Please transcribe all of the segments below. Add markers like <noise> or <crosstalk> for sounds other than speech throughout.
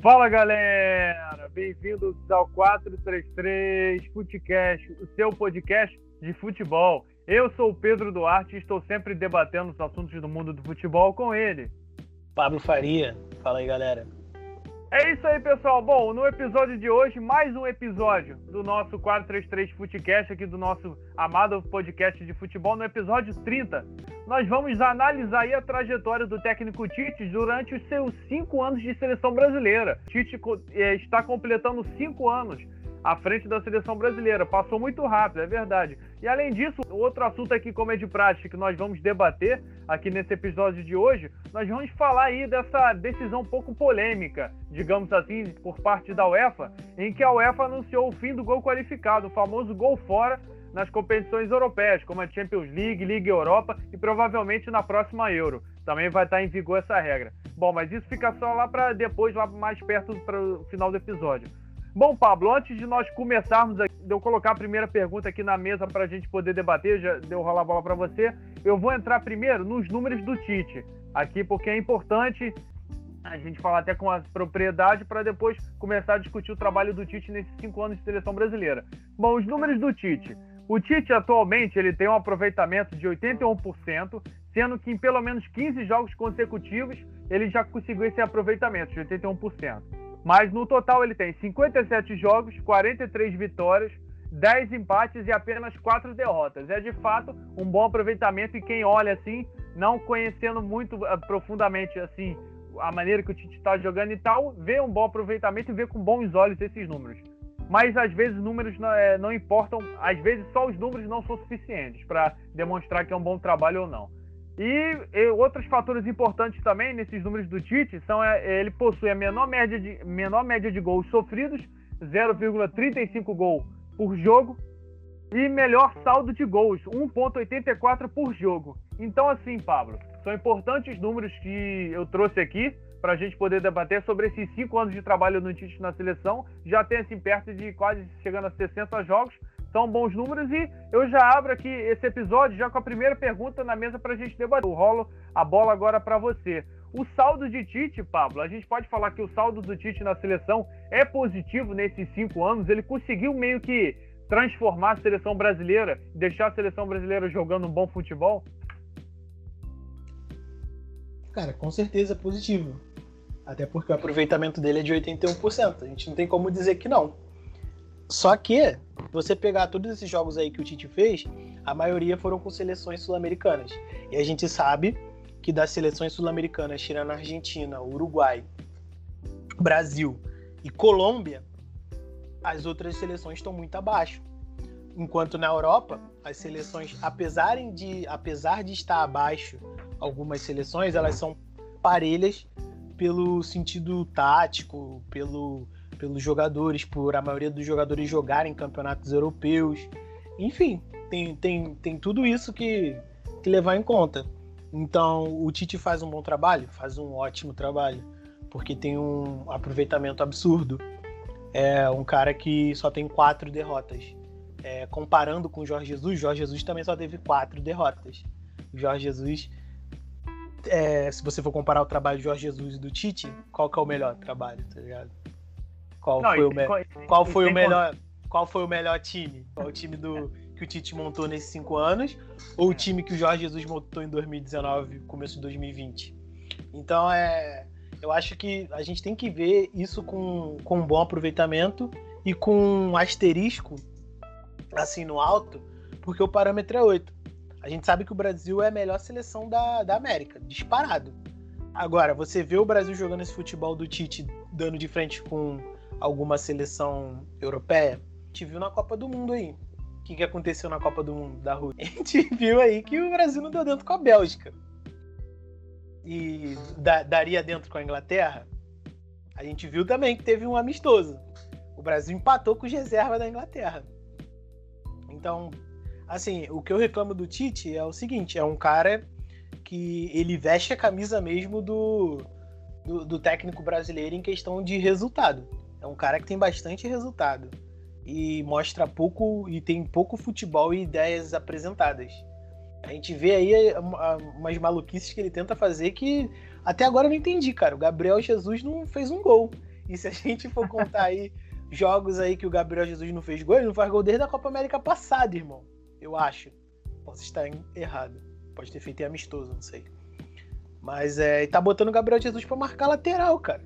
Fala galera, bem-vindos ao 433 Futecast, o seu podcast de futebol. Eu sou o Pedro Duarte e estou sempre debatendo os assuntos do mundo do futebol com ele. Pablo Faria, fala aí galera. É isso aí, pessoal. Bom, no episódio de hoje, mais um episódio do nosso 433 Futecast, aqui do nosso amado podcast de futebol. No episódio 30, nós vamos analisar a trajetória do técnico Tite durante os seus cinco anos de seleção brasileira. Tite eh, está completando cinco anos à frente da seleção brasileira. Passou muito rápido, é verdade. E além disso, outro assunto aqui, como é de prática, que nós vamos debater aqui nesse episódio de hoje, nós vamos falar aí dessa decisão um pouco polêmica, digamos assim, por parte da UEFA, em que a UEFA anunciou o fim do gol qualificado, o famoso gol fora nas competições europeias, como a Champions League, Liga Europa e provavelmente na próxima Euro. Também vai estar em vigor essa regra. Bom, mas isso fica só lá para depois, lá mais perto para o final do episódio. Bom, Pablo, antes de nós começarmos, aqui, de eu colocar a primeira pergunta aqui na mesa para a gente poder debater, já deu rolar a bola para você, eu vou entrar primeiro nos números do Tite, aqui, porque é importante a gente falar até com a propriedade para depois começar a discutir o trabalho do Tite nesses cinco anos de seleção brasileira. Bom, os números do Tite. O Tite atualmente ele tem um aproveitamento de 81%, sendo que em pelo menos 15 jogos consecutivos ele já conseguiu esse aproveitamento de 81%. Mas no total ele tem 57 jogos, 43 vitórias, 10 empates e apenas 4 derrotas. É de fato um bom aproveitamento e quem olha assim, não conhecendo muito uh, profundamente assim a maneira que o Tite está jogando e tal, vê um bom aproveitamento e vê com bons olhos esses números. Mas às vezes números não, é, não importam, às vezes só os números não são suficientes para demonstrar que é um bom trabalho ou não. E, e, outros fatores importantes também nesses números do Tite são é, ele possui a menor média de, menor média de gols sofridos, 0,35 gol por jogo, e melhor saldo de gols, 1,84 por jogo. Então, assim, Pablo, são importantes números que eu trouxe aqui para a gente poder debater sobre esses cinco anos de trabalho no Tite na seleção. Já tem assim perto de quase chegando a 60 jogos são bons números e eu já abro aqui esse episódio já com a primeira pergunta na mesa para a gente debater. Eu rolo a bola agora para você. O saldo de Tite, Pablo, a gente pode falar que o saldo do Tite na seleção é positivo nesses cinco anos. Ele conseguiu meio que transformar a seleção brasileira, deixar a seleção brasileira jogando um bom futebol? Cara, com certeza é positivo. Até porque o aproveitamento dele é de 81%. A gente não tem como dizer que não. Só que, você pegar todos esses jogos aí que o Tite fez, a maioria foram com seleções sul-americanas. E a gente sabe que das seleções sul-americanas, tirando a Argentina, Uruguai, Brasil e Colômbia, as outras seleções estão muito abaixo. Enquanto na Europa, as seleções, apesar de, apesar de estar abaixo, algumas seleções, elas são parelhas pelo sentido tático, pelo pelos jogadores, por a maioria dos jogadores jogarem campeonatos europeus. Enfim, tem, tem, tem tudo isso que, que levar em conta. Então, o Tite faz um bom trabalho, faz um ótimo trabalho, porque tem um aproveitamento absurdo. É um cara que só tem quatro derrotas. É, comparando com o Jorge Jesus, Jorge Jesus também só teve quatro derrotas. O Jorge Jesus, é, se você for comparar o trabalho do Jorge Jesus e do Tite, qual que é o melhor trabalho, tá ligado? Qual Não, foi, o, me... qual foi o melhor? Qual foi o melhor time? Qual o time do que o Tite montou nesses cinco anos? Ou o time que o Jorge Jesus montou em 2019, começo de 2020? Então é, eu acho que a gente tem que ver isso com, com um bom aproveitamento e com um asterisco assim no alto, porque o parâmetro é 8. A gente sabe que o Brasil é a melhor seleção da, da América, disparado. Agora, você vê o Brasil jogando esse futebol do Tite dando de frente com alguma seleção europeia. A gente viu na Copa do Mundo aí. O que, que aconteceu na Copa do Mundo da Rússia? <laughs> A gente viu aí que o Brasil não deu dentro com a Bélgica. E da, daria dentro com a Inglaterra. A gente viu também que teve um amistoso. O Brasil empatou com os reservas da Inglaterra. Então, assim, o que eu reclamo do Tite é o seguinte: é um cara que ele veste a camisa mesmo do, do, do técnico brasileiro em questão de resultado. É um cara que tem bastante resultado e mostra pouco e tem pouco futebol e ideias apresentadas. A gente vê aí umas maluquices que ele tenta fazer que até agora eu não entendi, cara. O Gabriel Jesus não fez um gol. E se a gente for contar aí <laughs> jogos aí que o Gabriel Jesus não fez gol, ele não faz gol desde a Copa América passada, irmão. Eu acho. Posso estar errado. Pode ter feito em amistoso, não sei. Mas é, tá botando o Gabriel Jesus para marcar lateral, cara.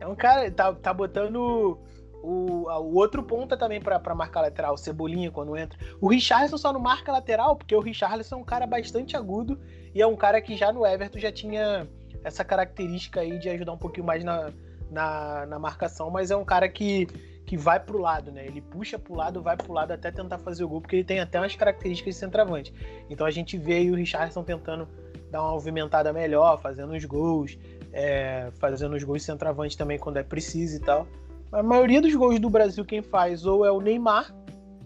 É um cara, tá, tá botando o, o outro ponta também para marcar lateral, o Cebolinha quando entra. O Richarlison só não marca lateral porque o Richarlison é um cara bastante agudo e é um cara que já no Everton já tinha essa característica aí de ajudar um pouquinho mais na, na, na marcação, mas é um cara que, que vai pro lado, né? Ele puxa pro lado, vai pro lado até tentar fazer o gol, porque ele tem até umas características de centroavante. Então a gente vê aí o Richardson tentando dar uma movimentada melhor, fazendo os gols, é, fazendo os gols centroavante também quando é preciso e tal. A maioria dos gols do Brasil quem faz ou é o Neymar,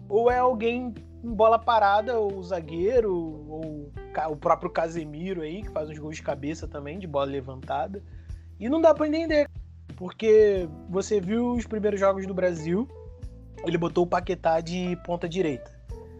ou é alguém em bola parada, ou zagueiro, ou o próprio Casemiro aí, que faz uns gols de cabeça também, de bola levantada. E não dá para entender, porque você viu os primeiros jogos do Brasil, ele botou o Paquetá de ponta direita,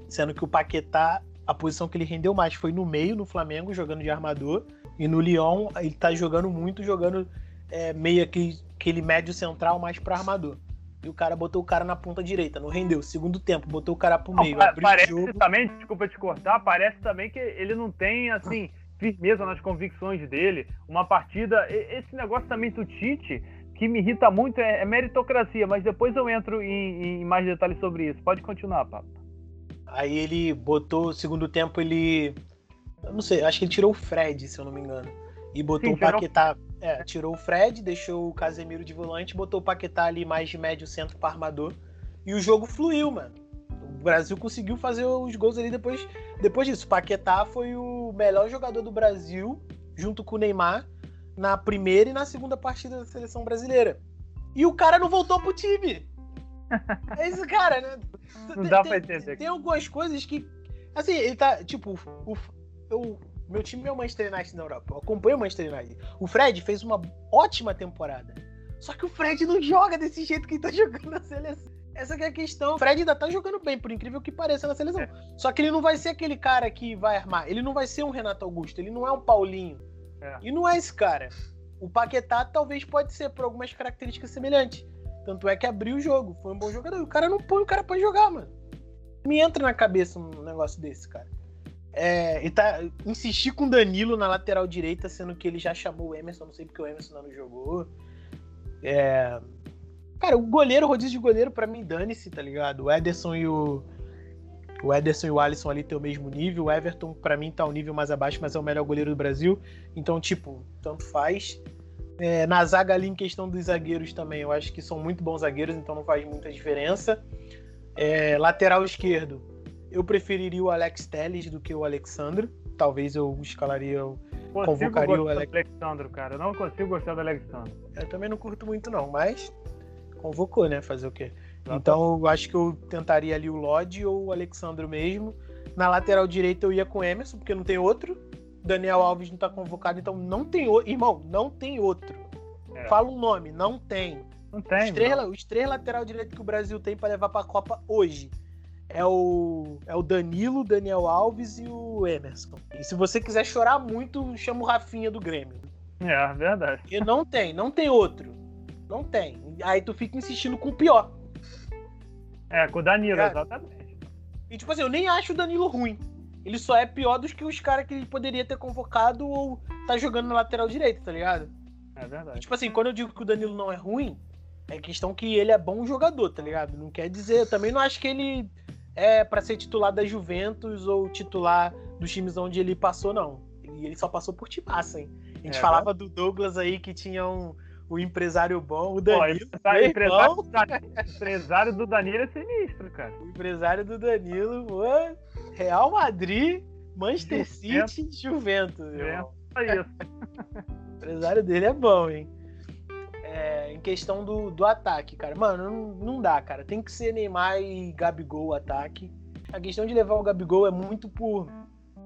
sendo que o Paquetá, a posição que ele rendeu mais foi no meio, no Flamengo, jogando de armador, e no Lyon ele tá jogando muito, jogando é, meio aquele, aquele médio central mais para armador. E o cara botou o cara na ponta direita, não rendeu. Segundo tempo, botou o cara pro meio. Não, parece jogo. também, desculpa te cortar, parece também que ele não tem, assim, firmeza nas convicções dele. Uma partida. Esse negócio também do Tite, que me irrita muito, é, é meritocracia, mas depois eu entro em, em, mais detalhes sobre isso. Pode continuar, Papo. Aí ele botou, segundo tempo, ele. Eu não sei, acho que ele tirou o Fred, se eu não me engano. E botou Sim, o Paquetá. É, tirou o Fred, deixou o Casemiro de volante, botou o Paquetá ali mais de médio centro para armador. E o jogo fluiu, mano. O Brasil conseguiu fazer os gols ali depois, depois disso. O Paquetá foi o melhor jogador do Brasil, junto com o Neymar, na primeira e na segunda partida da seleção brasileira. E o cara não voltou pro time. É isso, cara, né? Não tem, dá pra entender. Tem, tem algumas coisas que. Assim, ele tá. Tipo, o, o, meu time é o Manchester United na Europa. Eu acompanho o Manchester United. O Fred fez uma ótima temporada. Só que o Fred não joga desse jeito que ele tá <laughs> jogando na seleção. Essa é a questão. O Fred ainda tá jogando bem, por incrível que pareça, na seleção. É. Só que ele não vai ser aquele cara que vai armar. Ele não vai ser um Renato Augusto. Ele não é um Paulinho. É. E não é esse cara. O Paquetá talvez pode ser por algumas características semelhantes. Tanto é que abriu o jogo. Foi um bom jogador. O cara não põe o cara pra jogar, mano. Me entra na cabeça um negócio desse, cara. É, e tá insistir com o Danilo na lateral direita, sendo que ele já chamou o Emerson, não sei porque o Emerson não jogou. É, cara, o goleiro, o rodízio de goleiro, para mim, dane-se, tá ligado? O Ederson e o. O Ederson e o Alisson ali tem o mesmo nível. O Everton, para mim, tá um nível mais abaixo, mas é o melhor goleiro do Brasil. Então, tipo, tanto faz. É, na zaga ali, em questão dos zagueiros também, eu acho que são muito bons zagueiros, então não faz muita diferença. É, lateral esquerdo, eu preferiria o Alex Telles do que o Alexandre. Talvez eu escalaria, eu convocaria o Alex... Alexandre, cara. Eu não consigo gostar do Alexandre. Eu também não curto muito, não, mas convocou, né? Fazer o quê? Então eu acho que eu tentaria ali o Lodge ou o Alexandre mesmo. Na lateral direita eu ia com o Emerson, porque não tem outro. Daniel Alves não tá convocado, então não tem outro. Irmão, não tem outro. É. Fala um nome, não tem. Não tem. Os três, os três lateral direito que o Brasil tem para levar para a Copa hoje é o, é o Danilo, Daniel Alves e o Emerson. E se você quiser chorar muito, chama o Rafinha do Grêmio. É, verdade. E não tem, não tem outro. Não tem. Aí tu fica insistindo com o pior. É, com o Danilo, é. exatamente. E tipo assim, eu nem acho o Danilo ruim. Ele só é pior dos que os caras que ele poderia ter convocado ou tá jogando na lateral direita, tá ligado? É verdade. E, tipo assim, quando eu digo que o Danilo não é ruim, é questão que ele é bom jogador, tá ligado? Não quer dizer, eu também não acho que ele é para ser titular da Juventus ou titular dos times onde ele passou, não. E ele só passou por timaça, hein? A gente é, falava né? do Douglas aí que tinha um, um empresário bom, o Danilo. Pô, empresário, empresário, do <laughs> empresário do Danilo é sinistro, cara. O empresário do Danilo, pô, Real Madrid, Manchester City, Juventus. Juventus. É isso. <laughs> o empresário dele é bom, hein? é, em questão do, do ataque, cara. Mano, não, não dá, cara. Tem que ser Neymar e Gabigol o ataque. A questão de levar o Gabigol é muito por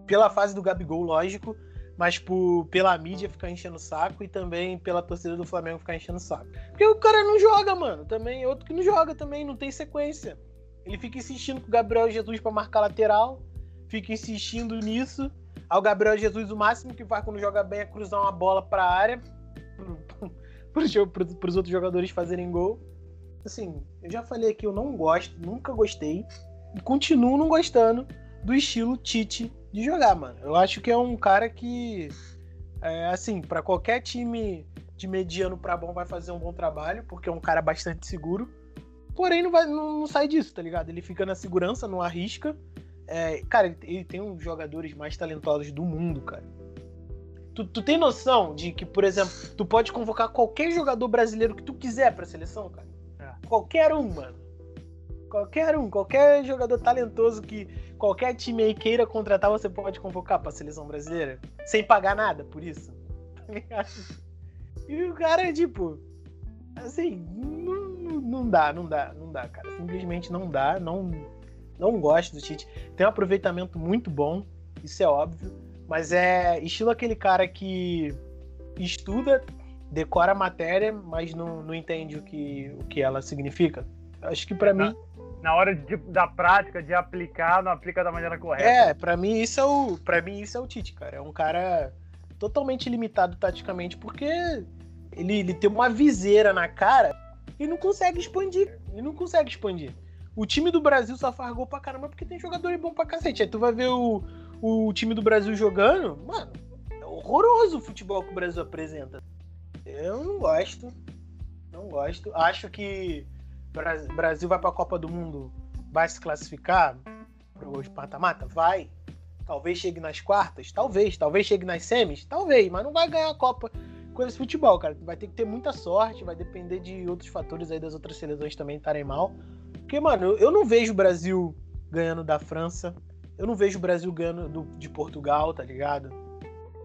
pela fase do Gabigol, lógico, mas por, pela mídia ficar enchendo o saco e também pela torcida do Flamengo ficar enchendo o saco. Porque o cara não joga, mano. Também outro que não joga também, não tem sequência. Ele fica insistindo com o Gabriel Jesus para marcar lateral, fica insistindo nisso. Ao Gabriel Jesus, o máximo que faz quando joga bem é cruzar uma bola para a área para <laughs> os outros jogadores fazerem gol. Assim, eu já falei aqui, eu não gosto, nunca gostei e continuo não gostando do estilo Tite de jogar, mano. Eu acho que é um cara que, é, assim, para qualquer time de mediano para bom vai fazer um bom trabalho, porque é um cara bastante seguro. Porém, não, vai, não, não sai disso, tá ligado? Ele fica na segurança, não arrisca. É, cara, ele, ele tem um dos jogadores mais talentosos do mundo, cara. Tu, tu, tem noção de que, por exemplo, tu pode convocar qualquer jogador brasileiro que tu quiser pra seleção, cara? É. Qualquer um, mano. Qualquer um, qualquer jogador talentoso que qualquer time aí queira contratar, você pode convocar pra seleção brasileira. Sem pagar nada por isso. <laughs> Tá e o cara, tipo, assim, não, não dá, não dá, não dá, cara. Simplesmente não dá, não, não gosto do Tite. Tem um aproveitamento muito bom, isso é óbvio mas é estilo aquele cara que estuda, decora a matéria, mas não, não entende o que, o que ela significa. Acho que para mim. Na hora de, da prática, de aplicar, não aplica da maneira correta. É, para mim isso é o. para mim isso é o Tite, cara. É um cara totalmente limitado taticamente, porque ele, ele tem uma viseira na cara e não consegue expandir. Ele não consegue expandir. O time do Brasil só faz gol pra caramba porque tem jogador bom pra cacete. Aí tu vai ver o, o time do Brasil jogando, mano, é horroroso o futebol que o Brasil apresenta. Eu não gosto. Não gosto. Acho que o Brasil vai para a Copa do Mundo, vai se classificar para o mata-mata? Vai. Talvez chegue nas quartas? Talvez. Talvez chegue nas semis? Talvez. Mas não vai ganhar a Copa com esse futebol, cara. Vai ter que ter muita sorte, vai depender de outros fatores aí das outras seleções também estarem mal. Porque, mano, eu não vejo o Brasil ganhando da França. Eu não vejo o Brasil ganhando do, de Portugal, tá ligado?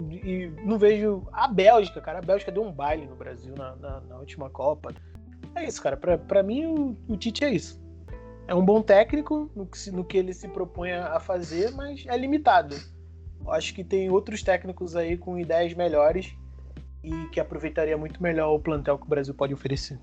E não vejo a Bélgica, cara. A Bélgica deu um baile no Brasil na, na, na última Copa. É isso, cara. Pra, pra mim, o, o, Tite é isso. É um bom técnico no que, no que ele se propõe a fazer, mas é limitado. Acho que tem outros técnicos aí com ideias melhores e que aproveitaria muito melhor o plantel que o Brasil pode oferecer.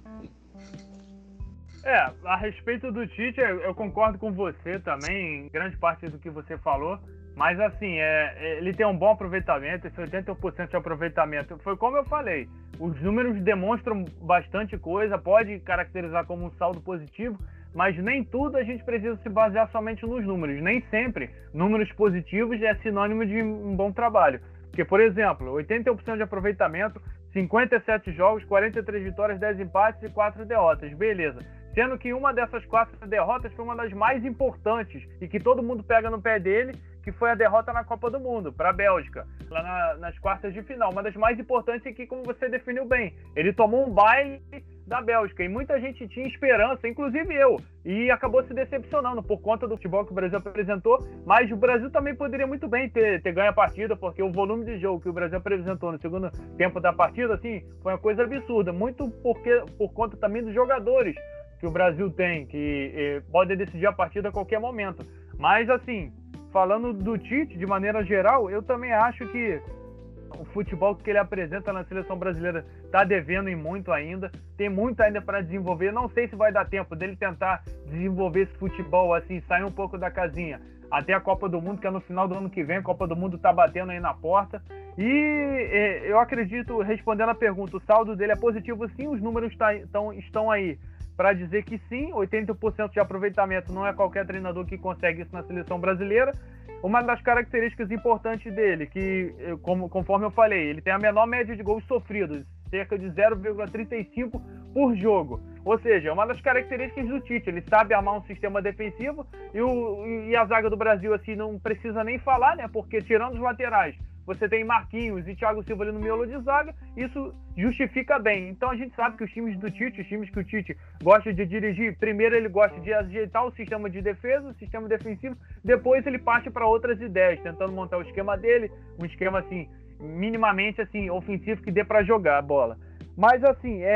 É, a respeito do Tite, eu concordo com você também, em grande parte do que você falou. Mas assim, é, é ele tem um bom aproveitamento, esse 80% de aproveitamento. Foi como eu falei, os números demonstram bastante coisa, pode caracterizar como um saldo positivo, mas nem tudo a gente precisa se basear somente nos números. Nem sempre números positivos é sinônimo de um bom trabalho. Porque, por exemplo, 81% de aproveitamento, 57 jogos, 43 vitórias, 10 empates e 4 derrotas. Beleza sendo que uma dessas quatro derrotas foi uma das mais importantes e que todo mundo pega no pé dele, que foi a derrota na Copa do Mundo para a Bélgica, lá na, nas quartas de final. Uma das mais importantes é que, como você definiu bem, ele tomou um baile da Bélgica e muita gente tinha esperança, inclusive eu, e acabou se decepcionando por conta do futebol que o Brasil apresentou. Mas o Brasil também poderia muito bem ter, ter ganho a partida, porque o volume de jogo que o Brasil apresentou no segundo tempo da partida, assim, foi uma coisa absurda, muito porque, por conta também dos jogadores que o Brasil tem, que eh, pode decidir a partida a qualquer momento. Mas, assim, falando do Tite, de maneira geral, eu também acho que o futebol que ele apresenta na seleção brasileira está devendo em muito ainda. Tem muito ainda para desenvolver. Não sei se vai dar tempo dele tentar desenvolver esse futebol assim, sair um pouco da casinha até a Copa do Mundo, que é no final do ano que vem. A Copa do Mundo está batendo aí na porta. E eh, eu acredito, respondendo a pergunta, o saldo dele é positivo sim, os números tá, tão, estão aí para dizer que sim, 80% de aproveitamento não é qualquer treinador que consegue isso na seleção brasileira. Uma das características importantes dele, que, como, conforme eu falei, ele tem a menor média de gols sofridos, cerca de 0,35 por jogo. Ou seja, é uma das características do Tite, ele sabe armar um sistema defensivo e, o, e a zaga do Brasil assim não precisa nem falar, né? Porque tirando os laterais, você tem Marquinhos e Thiago Silva ali no miolo de zaga, isso justifica bem. Então a gente sabe que os times do Tite, os times que o Tite gosta de dirigir, primeiro ele gosta de ajeitar o sistema de defesa, o sistema defensivo, depois ele parte para outras ideias, tentando montar o esquema dele, um esquema assim, minimamente assim, ofensivo que dê para jogar a bola. Mas assim, é,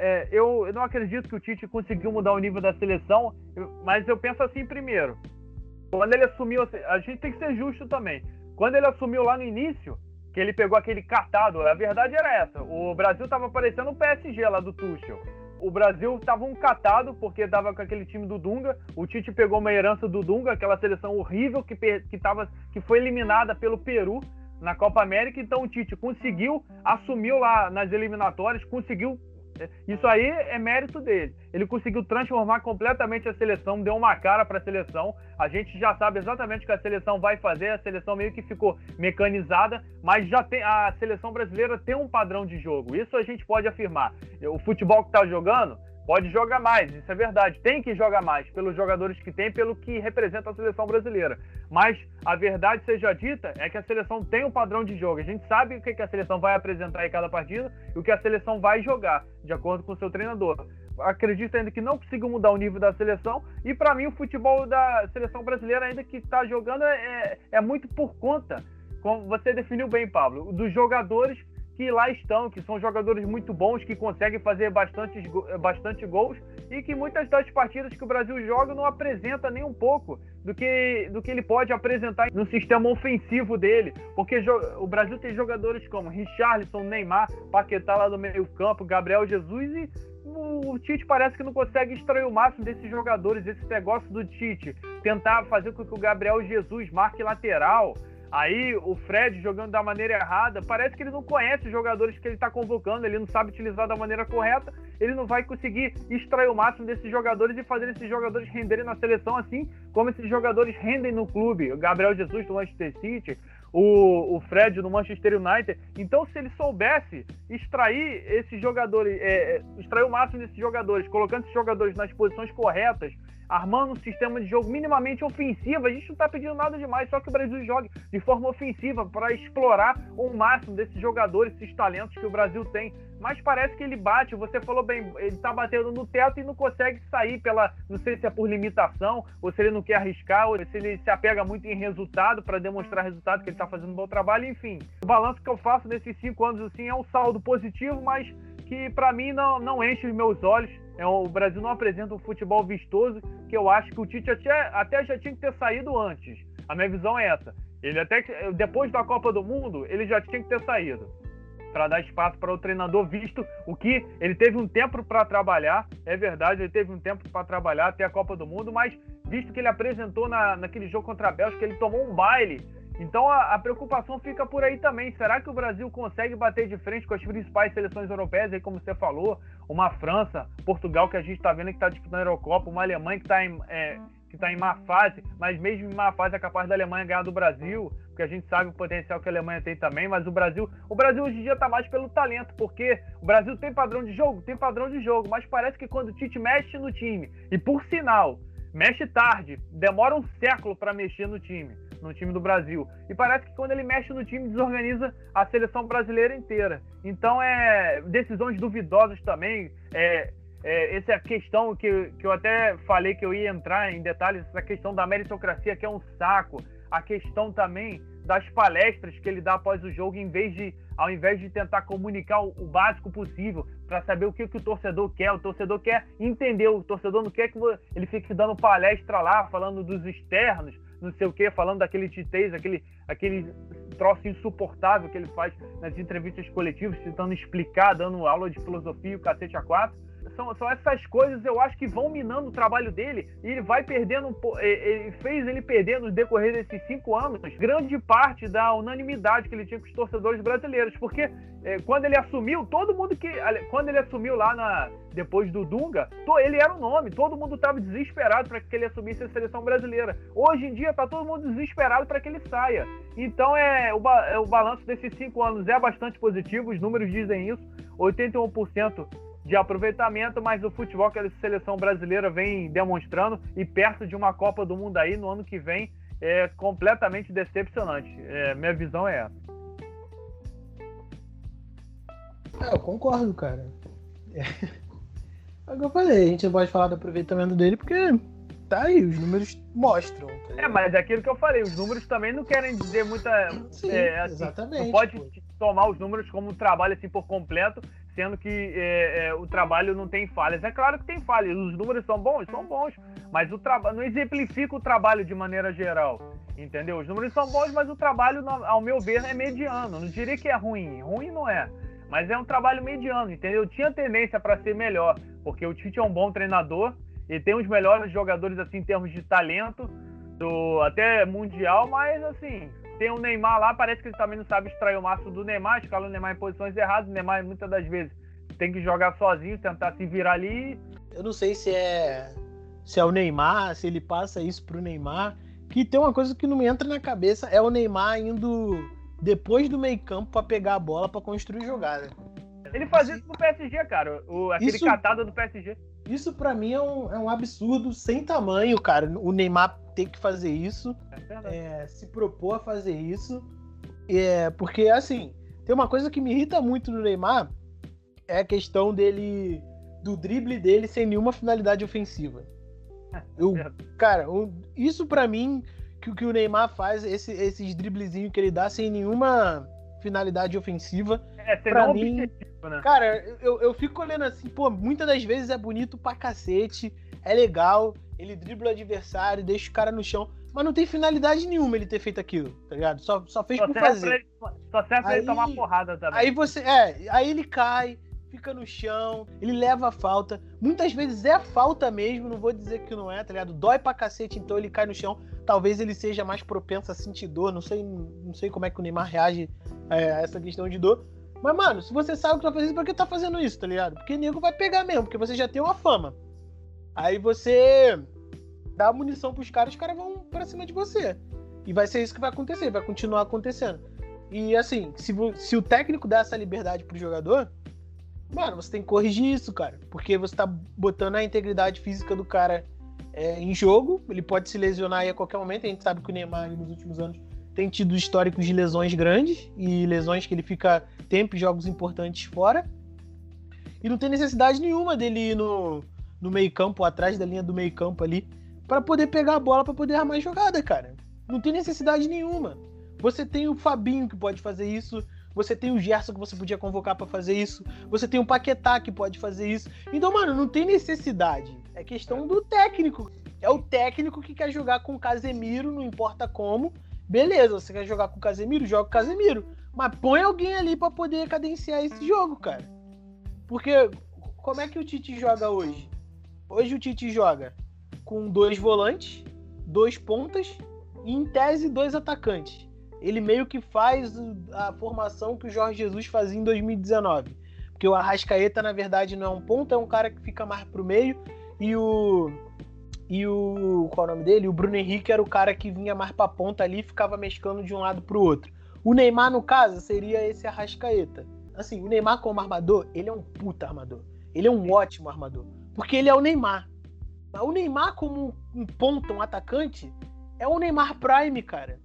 é, eu, eu, não acredito que o Tite conseguiu mudar o nível da seleção, mas eu penso assim primeiro. Quando ele assumiu, a gente tem que ser justo também. Quando ele assumiu lá no início, que ele pegou aquele catado, a verdade era essa. O Brasil estava parecendo o PSG lá do Tuchel. O Brasil estava um catado porque dava com aquele time do Dunga. O Tite pegou uma herança do Dunga, aquela seleção horrível que, que, tava, que foi eliminada pelo Peru na Copa América. Então o Tite conseguiu, assumiu lá nas eliminatórias, conseguiu Isso aí é mérito dele. Ele conseguiu transformar completamente a seleção, deu uma cara para a seleção. A gente já sabe exatamente o que a seleção vai fazer. A seleção meio que ficou mecanizada, mas já tem a seleção brasileira tem um padrão de jogo. Isso a gente pode afirmar. O futebol que está jogando pode jogar mais, isso é verdade. Tem que jogar mais pelos jogadores que tem, pelo que representa a seleção brasileira. Mas a verdade seja dita é que a seleção tem um padrão de jogo. A gente sabe o que a seleção vai apresentar em cada partida e o que a seleção vai jogar, de acordo com o seu treinador. Acredito ainda que não consiga mudar o nível da seleção. E para mim, o futebol da seleção brasileira, ainda que está jogando, é, é muito por conta, como você definiu bem, Pablo, dos jogadores que lá estão, que são jogadores muito bons, que conseguem fazer bastante, bastante gols e que muitas das partidas que o Brasil joga não apresenta nem um pouco do que, do que ele pode apresentar no sistema ofensivo dele. Porque o Brasil tem jogadores como Richarlison, Neymar, Paquetá lá do meio campo, Gabriel Jesus e o Tite parece que não consegue extrair o máximo desses jogadores, esse negócio do Tite. Tentar fazer com que o Gabriel Jesus marque lateral, Aí o Fred jogando da maneira errada, parece que ele não conhece os jogadores que ele está convocando, ele não sabe utilizar da maneira correta, ele não vai conseguir extrair o máximo desses jogadores e fazer esses jogadores renderem na seleção assim como esses jogadores rendem no clube. O Gabriel Jesus do Manchester City, o, o Fred no Manchester United. Então, se ele soubesse extrair esses jogadores, é, é extrair o máximo desses jogadores, colocando esses jogadores nas posições corretas, armando um sistema de jogo minimamente ofensivo. A gente não está pedindo nada demais, só que o Brasil jogue de forma ofensiva para explorar o máximo desses jogadores, esses talentos que o Brasil tem. Mas parece que ele bate, você falou bem, ele está batendo no teto e não consegue sair pela. Não sei se é por limitação, ou se ele não quer arriscar, ou se ele se apega muito em resultado para demonstrar resultado que ele está fazendo um bom trabalho, enfim. O balanço que eu faço nesses cinco anos assim é um saldo positivo, mas que para mim não, não enche os meus olhos. É, o Brasil não apresenta um futebol vistoso que eu acho que o Tite até, até já tinha que ter saído antes. A minha visão é essa. Ele até depois da Copa do Mundo, ele já tinha que ter saído para dar espaço para o treinador, visto o que ele teve um tempo para trabalhar, é verdade, ele teve um tempo para trabalhar até a Copa do Mundo, mas visto que ele apresentou na, naquele jogo contra a Bélgica, ele tomou um baile. Então a, a, preocupação fica por aí também. Será que o Brasil consegue bater de frente com as principais seleções europeias, aí como você falou, uma França, Portugal que a gente está vendo que está disputando a Eurocopa, uma Alemanha que está é, que tá em má fase, mas mesmo em má fase é capaz da Alemanha ganhar do Brasil, porque a gente sabe o potencial que a Alemanha tem também, mas o Brasil, o Brasil hoje em dia está mais pelo talento, porque o Brasil tem padrão de jogo, tem padrão de jogo, mas parece que quando o Tite mexe no time, e por sinal, mexe tarde, demora um século para mexer no time no time do Brasil. E parece que quando ele mexe no time, desorganiza a seleção brasileira inteira. Então, é decisões duvidosas também. É, é, essa é a questão que, que eu até falei que eu ia entrar em detalhes, essa questão da meritocracia, que é um saco. A questão também das palestras que ele dá após o jogo, em vez de, ao invés de tentar comunicar o, o básico possível para saber o que, que o torcedor quer. O torcedor quer entender, o torcedor não quer que ele fique dando palestra lá, falando dos externos, não sei o que, falando daquele titez, aquele, aquele troço insuportável que ele faz nas entrevistas coletivas, tentando explicar, dando aula de filosofia, o cacete a quatro são, são essas coisas, eu acho, que vão minando o trabalho dele e ele vai perdendo, ele fez ele perder no decorrer desses cinco anos grande parte da unanimidade que ele tinha com os torcedores brasileiros, porque é, quando ele assumiu, todo mundo que, quando ele assumiu lá na, depois do Dunga, ele era o nome, todo mundo estava desesperado para que ele assumisse a seleção brasileira. Hoje em dia está todo mundo desesperado para que ele saia. Então é o, é, o balanço desses cinco anos é bastante positivo, os números dizem isso, 81% de aproveitamento, mas o futebol que a seleção brasileira vem demonstrando e perto de uma Copa do Mundo aí no ano que vem é completamente decepcionante. É, minha visão é essa. É, eu concordo, cara. É. é o que eu falei, a gente não pode falar do aproveitamento dele porque tá aí, os números mostram. Tá é, mas é aquilo que eu falei, os números também não querem dizer muita. Sim, é, assim, exatamente. Não pode pô. Tomar os números como um trabalho assim por completo, sendo que é, é, o trabalho não tem falhas. É claro que tem falhas, os números são bons, são bons, mas o trabalho não exemplifica o trabalho de maneira geral. Entendeu? Os números são bons, mas o trabalho, ao meu ver, é mediano. Não diria que é ruim, ruim não é. Mas é um trabalho mediano, entendeu? Tinha tendência para ser melhor, porque o Tite é um bom treinador e tem os melhores jogadores assim em termos de talento, do até mundial, mas assim, tem o Neymar lá, parece que ele também não sabe extrair o máximo do Neymar, escala o Neymar em posições erradas. O Neymar muitas das vezes tem que jogar sozinho, tentar se virar ali. Eu não sei se é se é o Neymar, se ele passa isso pro Neymar. Que tem uma coisa que não me entra na cabeça, é o Neymar indo depois do meio campo para pegar a bola para construir jogada. Ele faz isso no PSG, cara. O, aquele isso, catada do PSG. Isso para mim é um, é um absurdo sem tamanho, cara. O Neymar ter que fazer isso, é é, se propor a fazer isso. É, porque, assim, tem uma coisa que me irrita muito no Neymar, é a questão dele, do drible dele sem nenhuma finalidade ofensiva. <laughs> Eu, cara, isso para mim, que o que o Neymar faz, esse, esses driblezinhos que ele dá sem nenhuma finalidade ofensiva. É, pra mim, né? Cara, eu, eu fico olhando assim, pô, muitas das vezes é bonito pra cacete, é legal, ele dribla o adversário, deixa o cara no chão, mas não tem finalidade nenhuma ele ter feito aquilo, tá ligado? Só, só fez só por fazer. Ele, só serve pra ele tomar porrada também. Aí você, é, aí ele cai, fica no chão, ele leva a falta. Muitas vezes é falta mesmo, não vou dizer que não é, tá ligado? Dói pra cacete, então ele cai no chão. Talvez ele seja mais propenso a sentir dor, não sei, não sei como é que o Neymar reage é, a essa questão de dor. Mas, mano, se você sabe que tá fazendo isso, por que tá fazendo isso, tá ligado? Porque nego vai pegar mesmo, porque você já tem uma fama. Aí você dá munição pros caras, os caras vão pra cima de você. E vai ser isso que vai acontecer, vai continuar acontecendo. E assim, se, se o técnico dá essa liberdade pro jogador, Mano, você tem que corrigir isso, cara. Porque você tá botando a integridade física do cara é, em jogo. Ele pode se lesionar aí a qualquer momento. A gente sabe que o Neymar, nos últimos anos, tem tido históricos de lesões grandes e lesões que ele fica tempo em jogos importantes fora. E não tem necessidade nenhuma dele ir no, no meio-campo, atrás da linha do meio-campo ali, para poder pegar a bola, para poder armar jogada, cara. Não tem necessidade nenhuma. Você tem o Fabinho que pode fazer isso, você tem o Gerson que você podia convocar para fazer isso. Você tem o Paquetá que pode fazer isso. Então, mano, não tem necessidade. É questão do técnico. É o técnico que quer jogar com o Casemiro, não importa como. Beleza, você quer jogar com o Casemiro? Joga com o Casemiro. Mas põe alguém ali para poder cadenciar esse jogo, cara. Porque como é que o Tite joga hoje? Hoje o Tite joga com dois volantes, dois pontas e, em tese, dois atacantes ele meio que faz a formação que o Jorge Jesus fazia em 2019. Porque o Arrascaeta, na verdade, não é um ponto, é um cara que fica mais pro meio. E o. E o. Qual é o nome dele? O Bruno Henrique era o cara que vinha mais pra ponta ali e ficava mesclando de um lado pro outro. O Neymar, no caso, seria esse Arrascaeta. Assim, o Neymar como armador, ele é um puta armador. Ele é um ótimo armador. Porque ele é o Neymar. O Neymar, como um ponta, um atacante, é o Neymar Prime, cara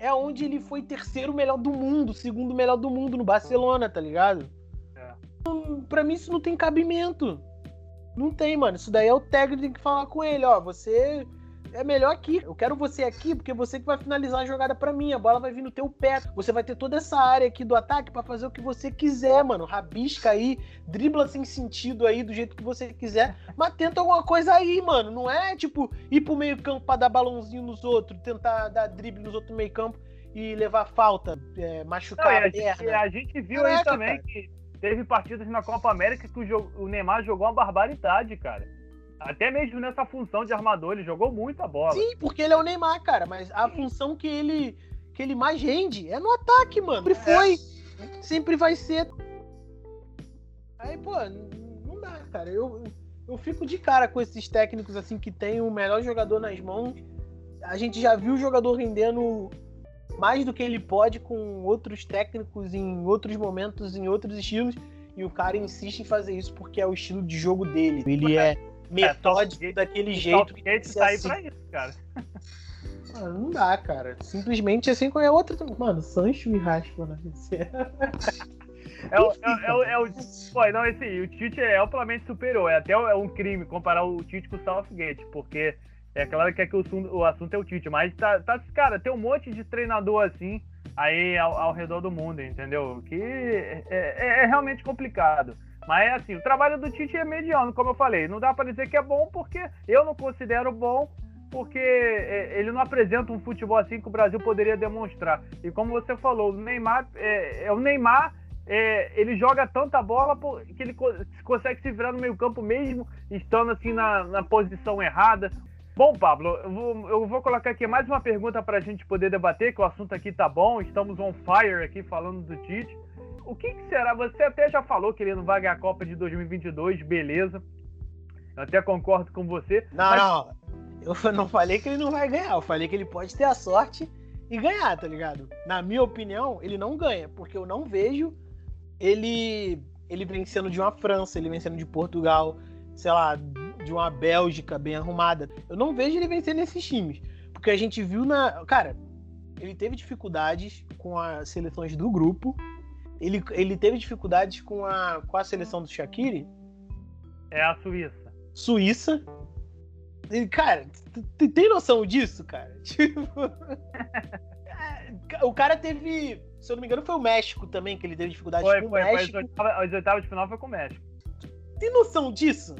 é onde ele foi terceiro melhor do mundo, segundo melhor do mundo no Barcelona, tá ligado? É. Então, pra mim isso não tem cabimento. Não tem, mano. Isso daí é o técnico tem que falar com ele, ó. Você é melhor aqui. Eu quero você aqui porque você que vai finalizar a jogada para mim. A bola vai vir no teu pé. Você vai ter toda essa área aqui do ataque para fazer o que você quiser, mano. Rabisca aí, dribla sem sentido aí do jeito que você quiser, mas tenta alguma coisa aí, mano. Não é tipo ir pro meio-campo para dar balãozinho nos outros, tentar dar drible nos outros meio-campo e levar falta, é, machucar Não, a, a perna. A gente viu Caraca, aí também cara. que teve partidas na Copa América que o, jogo, o Neymar jogou uma barbaridade, cara. Até mesmo nessa função de armador, ele jogou muito a bola. Sim, porque ele é o Neymar, cara. Mas a Sim. função que ele, que ele mais rende é no ataque, mano. Sempre foi. É. Sempre vai ser. Aí, pô, não dá, cara. Eu, eu fico de cara com esses técnicos assim que tem o melhor jogador nas mãos. A gente já viu o jogador rendendo mais do que ele pode com outros técnicos em outros momentos, em outros estilos. E o cara insiste em fazer isso porque é o estilo de jogo dele. Ele é metódico é, daquele jeito. Que tá sair assim. pra isso, cara. <laughs> Mano, não dá, cara. Simplesmente assim com é outra. Mano, Sancho e Raspa, né? É o, é, é, o, é o. Pô, não, esse, o Tite é amplamente superior. É até é um crime comparar o Tite com o Southgate, porque é claro que, é que o, o assunto é o Tite, mas tá, tá, cara, tem um monte de treinador assim aí ao, ao redor do mundo, entendeu? Que é, é, é realmente complicado. Mas é assim, o trabalho do Tite é mediano, como eu falei. Não dá para dizer que é bom, porque eu não considero bom, porque é, ele não apresenta um futebol assim que o Brasil poderia demonstrar. E como você falou, o Neymar é, é o Neymar. É, ele joga tanta bola que ele consegue se virar no meio campo mesmo estando assim na, na posição errada. Bom, Pablo, eu vou, colocar aqui mais uma pergunta para a gente poder debater, que o assunto aqui tá bom, estamos on fire aqui falando do Tite. o que, que, será? Você até já falou que ele não vai ganhar a Copa de 2022, beleza. Eu até concordo com você. Não, mas... não. Eu <laughs> não falei que ele não vai ganhar. Eu falei que ele pode ter a sorte e ganhar, tá ligado? Na minha opinião, ele não ganha, porque eu não vejo ele ele vencendo de uma França, ele vencendo de Portugal, sei lá, de uma Bélgica bem arrumada. Eu não vejo ele vencendo esses times. Porque a gente viu na. Cara, ele teve dificuldades com as seleções do grupo. Ele, ele teve dificuldades com a, com a seleção do Shaqiri. É a Suíça. Suíça. E, cara, tem noção disso, cara? <laughs> Tipo. o cara teve. Se eu não me engano, foi o México também, que ele teve dificuldade foi, com foi, o México. Foi, as, oitavas, as oitavas de final foi com o México. Tem noção disso?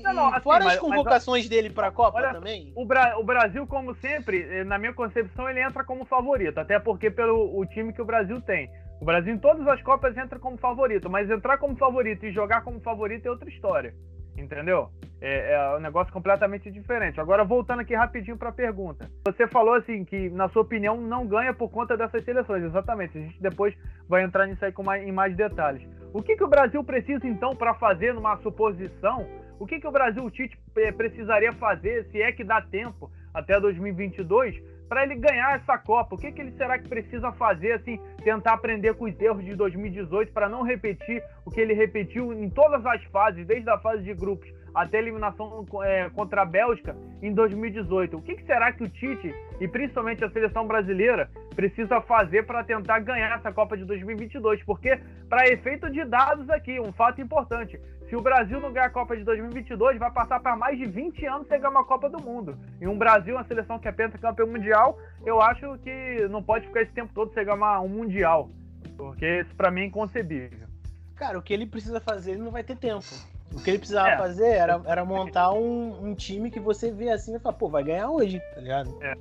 Não, não, assim, Fora mas, as convocações mas, dele para a Copa olha, também. O, Bra o, Brasil, como sempre, eh, na minha concepção, ele entra como favorito, até porque pelo o time que o Brasil tem. O Brasil em todas as Copas entra como favorito, mas entrar como favorito e jogar como favorito é outra história. Entendeu? É, é um negócio completamente diferente. Agora, voltando aqui rapidinho para a pergunta. Você falou assim que, na sua opinião, não ganha por conta dessas seleções. Exatamente. A gente depois vai entrar nisso aí com mais, em mais detalhes. O que, que o Brasil precisa, então, para fazer numa suposição? O que, que o Brasil, o Tite, eh, precisaria fazer, se é que dá tempo, até 2022, para ele ganhar essa Copa? O que, que ele será que precisa fazer, assim, tentar aprender com os erros de 2018 para não repetir o que ele repetiu em todas as fases, desde a fase de grupos até a eliminação é, contra a Bélgica em 2018. O que, que, será que o Tite e principalmente a seleção brasileira precisa fazer para tentar ganhar essa Copa de 2022? Porque, para efeito de dados aqui, um fato importante: se o Brasil não ganhar a Copa de 2022, vai passar para mais de 20 anos sem ganhar uma Copa do Mundo. E um Brasil, uma seleção que é pentacampeão mundial, eu acho que não pode ficar esse tempo todo sem ganhar um Mundial. Porque isso, para mim, é inconcebível. Cara, o que ele precisa fazer, ele não vai ter tempo. O que ele precisava é. fazer era, era montar um, um, time que você vê assim e fala, pô, vai ganhar hoje, tá ligado? É,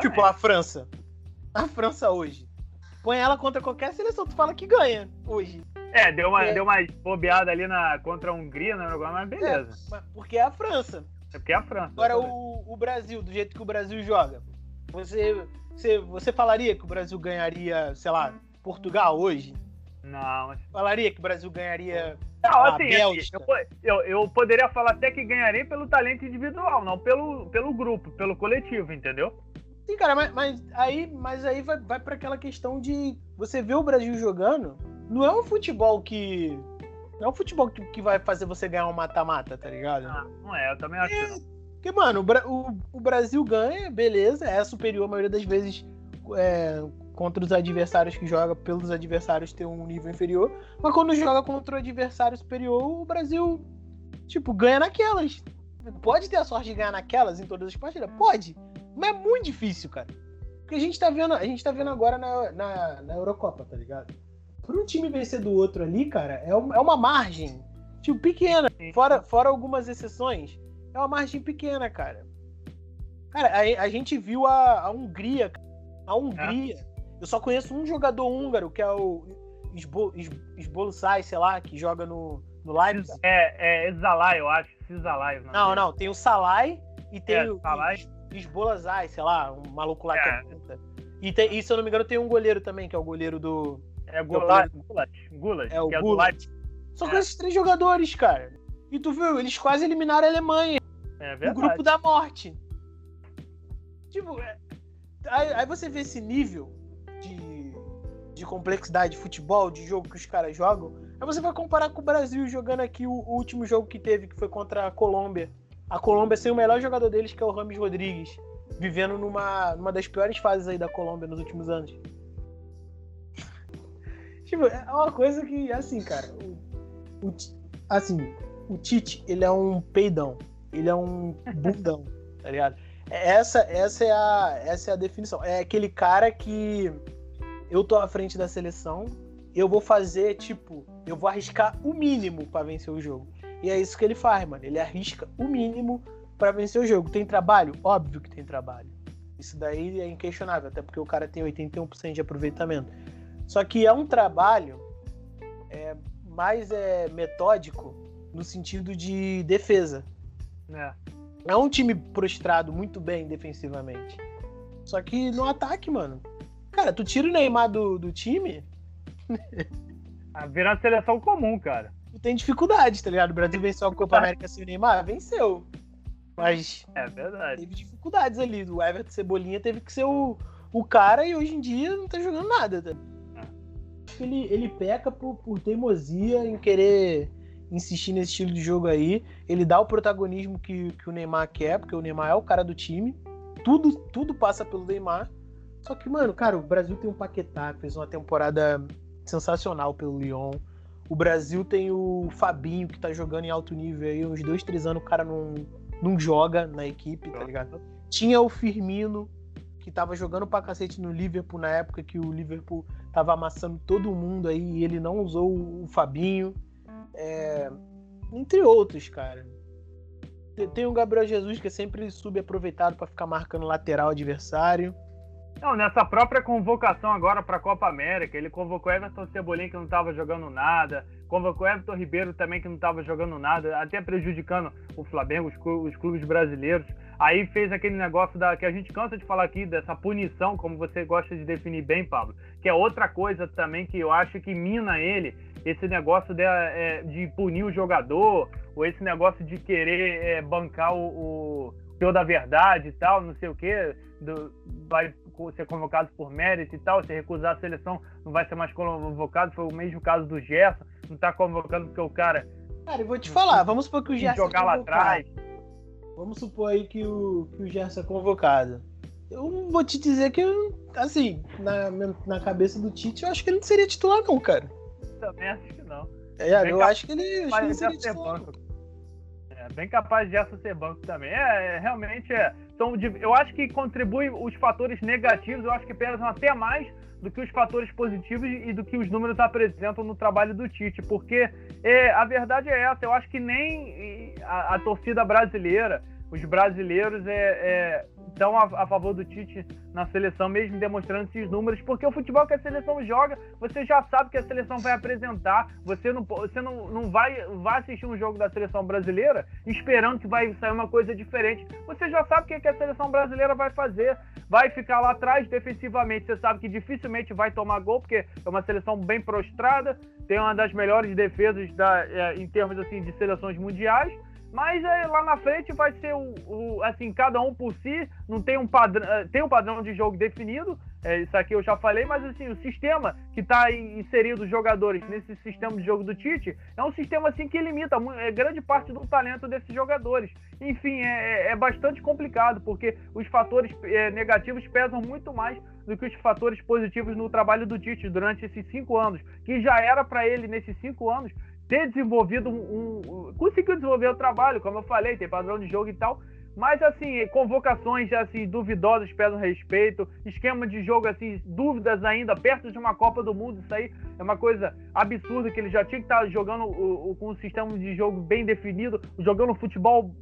tipo a França. A França hoje. Põe ela contra qualquer seleção, tu fala que ganha hoje. É, deu uma, é. Deu uma bobeada ali na, contra a Hungria, né, mas beleza. É, porque é a França. É porque é a França. Agora, o, o Brasil, do jeito que o Brasil joga, você, você, você falaria que o Brasil ganharia, sei lá, Portugal hoje? Não. Mas... Falaria que o Brasil ganharia não, assim, assim eu, eu, eu, poderia falar até que ganharei pelo talento individual, não pelo, pelo grupo, pelo coletivo, entendeu? Sim, cara, mas, mas aí, mas aí vai, vai para aquela questão de você ver o Brasil jogando, não é um futebol que. Não é um futebol que, que vai fazer você ganhar um mata-mata, tá ligado? Ah, não é, eu também acho. É, porque, mano, o, o, o Brasil ganha, beleza, é superior a maioria das vezes é, contra os adversários que joga pelos adversários ter um nível inferior. Mas quando joga contra o adversário superior, o Brasil, tipo, ganha naquelas. Pode ter a sorte de ganhar naquelas em todas as partidas? Pode. Mas é muito difícil, cara. Porque a gente tá vendo, a gente tá vendo agora na, na, na Eurocopa, tá ligado? Por um time vencer do outro ali, cara, é, uma, é uma margem, tipo, pequena. Fora, fora algumas exceções, é uma margem pequena, cara. Cara, a, a gente viu a, a Hungria. A Hungria. É eu só conheço um jogador húngaro, que é o Sbolusai, sei lá, que joga no, no Leipzig. É, é Zalai, eu acho. Zalai. Não, não, não, tem o Salai e tem é, o Sbolusai, sei lá, um maluco lá é. que é e, tem, e se eu não me engano, tem um goleiro também, que é o goleiro do. É o Gulat. Gulat. É o é Gulat. Só com é. esses três jogadores, cara. E tu viu, eles quase eliminaram a Alemanha. É verdade. O grupo da morte. Tipo, é... aí, aí você vê esse nível de complexidade de futebol, de jogo que os caras jogam. Aí você vai comparar com o Brasil jogando aqui o, o último jogo que teve, que foi contra a Colômbia. A Colômbia sem o melhor jogador deles, que é o Rames Rodrigues, vivendo numa, numa das piores fases aí da Colômbia nos últimos anos. <laughs> tipo, é uma coisa que, assim, cara, o, o, assim, o Tite, ele é um peidão. Ele é um bundão, tá ligado? Essa, essa, é a, essa é a definição. É aquele cara que eu tô à frente da seleção, eu vou fazer, tipo, eu vou arriscar o mínimo para vencer o jogo. E é isso que ele faz, mano. Ele arrisca o mínimo para vencer o jogo. Tem trabalho? Óbvio que tem trabalho. Isso daí é inquestionável, até porque o cara tem 81% de aproveitamento. Só que é um trabalho é, mais é, metódico no sentido de defesa. É. É um time prostrado muito bem defensivamente. Só que no ataque, mano, Cara, tu tira o Neymar do, do time. Ah, Virando seleção comum, cara. Tu tem dificuldade, tá ligado? O Brasil venceu a Copa América sem o Neymar? Venceu. Mas. É verdade. Teve dificuldades ali. O Everton Cebolinha teve que ser o, o cara e hoje em dia não tá jogando nada. Tá? É. Ele, ele peca por, por teimosia em querer insistir nesse estilo de jogo aí. Ele dá o protagonismo que, que o Neymar quer, porque o Neymar é o cara do time. Tudo, tudo passa pelo Neymar. Só que, mano, cara, o Brasil tem um Paquetá, que fez uma temporada sensacional pelo Lyon. O Brasil tem o Fabinho, que tá jogando em alto nível aí, uns dois, três anos o cara não, não joga na equipe, tá ligado? Tinha o Firmino, que tava jogando pra cacete no Liverpool na época que o Liverpool tava amassando todo mundo aí e ele não usou o Fabinho. É, entre outros, cara. Tem o Gabriel Jesus que é sempre subaproveitado para ficar marcando lateral adversário. Não, nessa própria convocação agora para a Copa América, ele convocou Everton Cebolinha que não estava jogando nada, convocou Everton Ribeiro também que não estava jogando nada, até prejudicando o Flamengo, os, clubes brasileiros. Aí fez aquele negócio da que a gente cansa de falar aqui dessa punição, como você gosta de definir bem, Pablo, que é outra coisa também que eu acho que mina ele, esse negócio de, é, de punir o jogador, ou esse negócio de querer é, bancar o, o da verdade e tal, não sei o que, vai ser convocado por mérito e tal, se recusar a seleção não vai ser mais convocado, foi o mesmo caso do Gerson, não tá convocando porque o cara... Cara, eu vou te falar, vamos supor que o Gerson jogar lá atrás. Vamos supor aí que o, que o Gerson é convocado. Eu vou te dizer que, assim, na, na cabeça do Tite, eu acho que ele não seria titular não, cara também acho que não. É, eu acho que ele acho que não seria ser banco. É, bem capaz de essa ser banco também. É, é realmente é. São, eu acho que contribui os fatores negativos, eu acho que pesam até mais do que os fatores positivos e do que os números apresentam no trabalho do Tite, porque é, a verdade é essa, eu acho que nem a, a torcida brasileira, os brasileiros é, é, estão a, a, favor do Tite na seleção, mesmo demonstrando esses números, porque o futebol que a seleção joga, você já sabe que a seleção vai apresentar, você não, você não, não vai, vai assistir um jogo da seleção brasileira esperando que vai sair uma coisa diferente. Você já sabe o que, que a seleção brasileira vai fazer, vai ficar lá atrás defensivamente, você sabe que dificilmente vai tomar gol, porque é uma seleção bem prostrada, tem uma das melhores defesas da, é, em termos assim, de seleções mundiais, mas é, lá na frente vai ser o, o, assim, cada um por si, não tem um padrão, eh, tem um padrão de jogo definido, é, isso aqui eu já falei, mas assim, o sistema que está inserido os jogadores nesse sistema de jogo do Tite é um sistema assim que limita é, grande parte do talento desses jogadores. Enfim, é, é, é bastante complicado, porque os fatores é, negativos pesam muito mais do que os fatores positivos no trabalho do Tite durante esses cinco anos, que já era para ele nesses cinco anos ter desenvolvido um, um, conseguiu desenvolver o trabalho, como eu falei, tem padrão de jogo e tal. Mas assim, convocações assim duvidosas pesam respeito, esquema de jogo assim, dúvidas ainda perto de uma Copa do Mundo, isso aí é uma coisa absurda que ele já tinha que estar jogando o, o, com um sistema de jogo bem definido, jogando futebol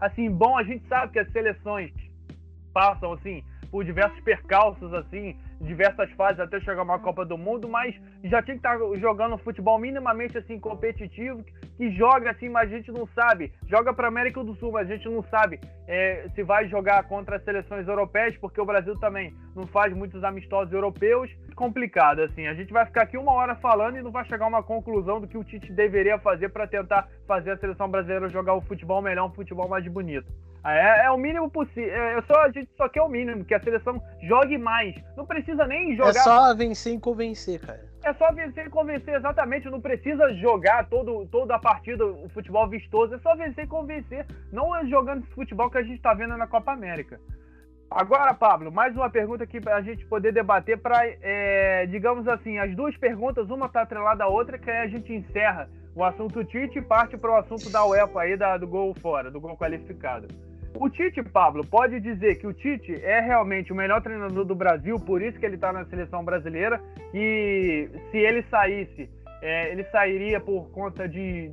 assim bom. A gente sabe que as seleções passam assim por diversos percalços assim, diversas fases até chegar uma Copa do Mundo, mas já tinha que estar tá jogando futebol minimamente assim competitivo, que joga assim, mas a gente não sabe. Joga para América do Sul, mas a gente não sabe é, se vai jogar contra as seleções europeias, porque o Brasil também não faz muitos amistosos europeus. Complicado assim. A gente vai ficar aqui uma hora falando e não vai chegar a uma conclusão do que o Tite deveria fazer para tentar fazer a seleção brasileira jogar o futebol melhor, um futebol mais bonito. É, é o mínimo possível. É, só, a gente só quer o mínimo, que a seleção jogue mais. Não precisa nem jogar. É só vencer e convencer, cara. É só vencer e convencer, exatamente. Não precisa jogar todo, toda a partida, o futebol vistoso. É só vencer e convencer. Não é jogando esse futebol que a gente está vendo na Copa América. Agora, Pablo, mais uma pergunta aqui para a gente poder debater para, é, digamos assim, as duas perguntas, uma está atrelada à outra, que aí a gente encerra o assunto Tite e parte para o assunto da UEFA aí, da, do gol fora, do gol qualificado. O Tite, Pablo, pode dizer que o Tite é realmente o melhor treinador do Brasil, por isso que ele está na seleção brasileira. E se ele saísse, é, ele sairia por conta de.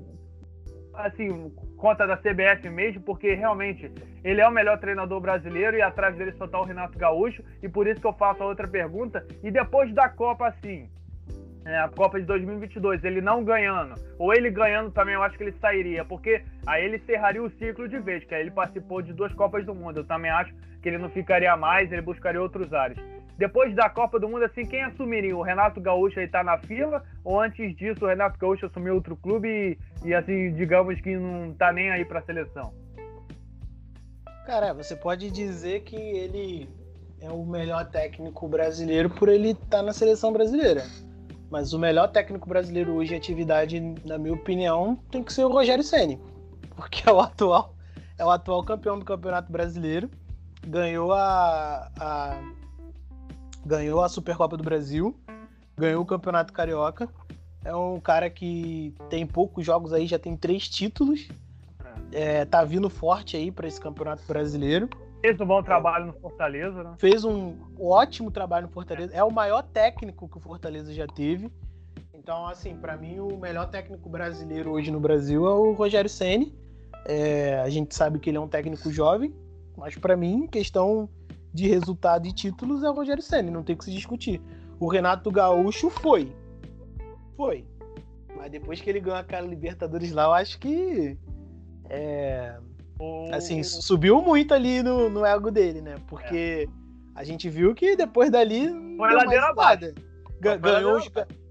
Assim, conta da CBF mesmo, porque realmente ele é o melhor treinador brasileiro e atrás dele só está o Renato Gaúcho. E por isso que eu faço a outra pergunta. E depois da Copa, assim, é, a Copa de 2022, ele não ganhando, ou ele ganhando também, eu acho que ele sairia, porque aí ele encerraria o ciclo de vez, que aí ele participou de duas Copas do Mundo. Eu também acho que ele não ficaria mais, ele buscaria outros ares. depois da Copa do Mundo, assim, quem assumiria? O Renato Gaúcho aí tá na fila? Ou antes disso o Renato Gaúcho assumiu outro clube e, e assim, digamos que não tá nem aí pra seleção? Cara, você pode dizer que ele é o melhor técnico brasileiro por ele estar tá na seleção brasileira. Mas o melhor técnico brasileiro hoje em atividade, na minha opinião, tem que ser o Rogério Ceni, porque é o atual, é o atual campeão do Campeonato Brasileiro, ganhou a, a ganhou a Supercopa do Brasil, ganhou o Campeonato Carioca. É um cara que tem poucos jogos aí, já tem três títulos. É, tá vindo forte aí para esse Campeonato Brasileiro. Fez um bom trabalho no Fortaleza, né? Fez um ótimo trabalho no Fortaleza. É o maior técnico que o Fortaleza já teve. Então, assim, para mim, o melhor técnico brasileiro hoje no Brasil é o Rogério Ceni. É, a gente sabe que ele é um técnico jovem, mas para mim, questão de resultado e títulos é o Rogério Ceni, não tem que se discutir. O Renato Gaúcho foi. Foi. Mas depois que ele ganhou aquela Libertadores lá, eu acho que. É, assim, subiu muito ali no, no ego dele, né? Porque é. a gente viu que depois dali. Foi ladeira abaixo. Ganhou,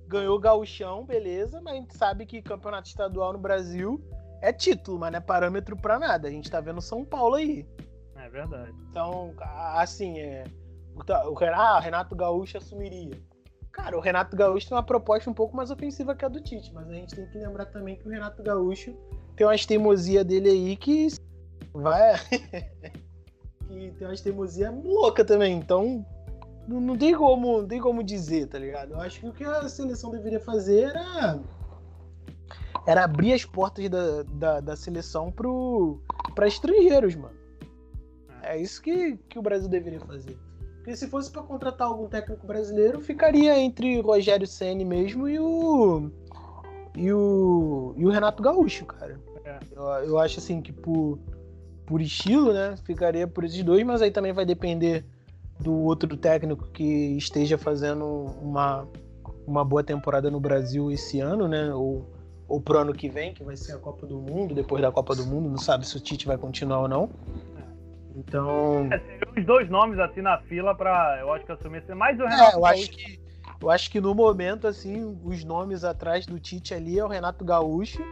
ganhou o gauchão, beleza, mas a gente sabe que campeonato estadual no Brasil é título, mas não é parâmetro para nada. A gente tá vendo São Paulo aí verdade. Então, assim, é, o, ah, o Renato Gaúcho assumiria. Cara, o Renato Gaúcho tem uma proposta um pouco mais ofensiva que a do Tite, mas a gente tem que lembrar também que o Renato Gaúcho tem uma teimosia dele aí que vai. que tem uma teimosia louca também. Então, não, não, tem como, não tem como dizer, tá ligado? Eu acho que o que a seleção deveria fazer era. Era abrir as portas da, da, da seleção para estrangeiros, mano. É isso que, que o Brasil deveria fazer. Porque se fosse para contratar algum técnico brasileiro, ficaria entre o Rogério Ceni mesmo e o e o e o Renato Gaúcho, cara. É. Eu, eu acho assim que por por estilo, né, ficaria por esses dois, mas aí também vai depender do outro técnico que esteja fazendo uma uma boa temporada no Brasil esse ano, né, ou ou pro ano que vem, que vai ser a Copa do Mundo, depois da Copa do Mundo, não sabe se o Tite vai continuar ou não. Então. É, seriam os dois nomes assim na fila para eu acho que assumir mais o é, Renato. É, eu acho que eu acho que no momento assim os nomes atrás do Tite ali é o Renato Gaúcho,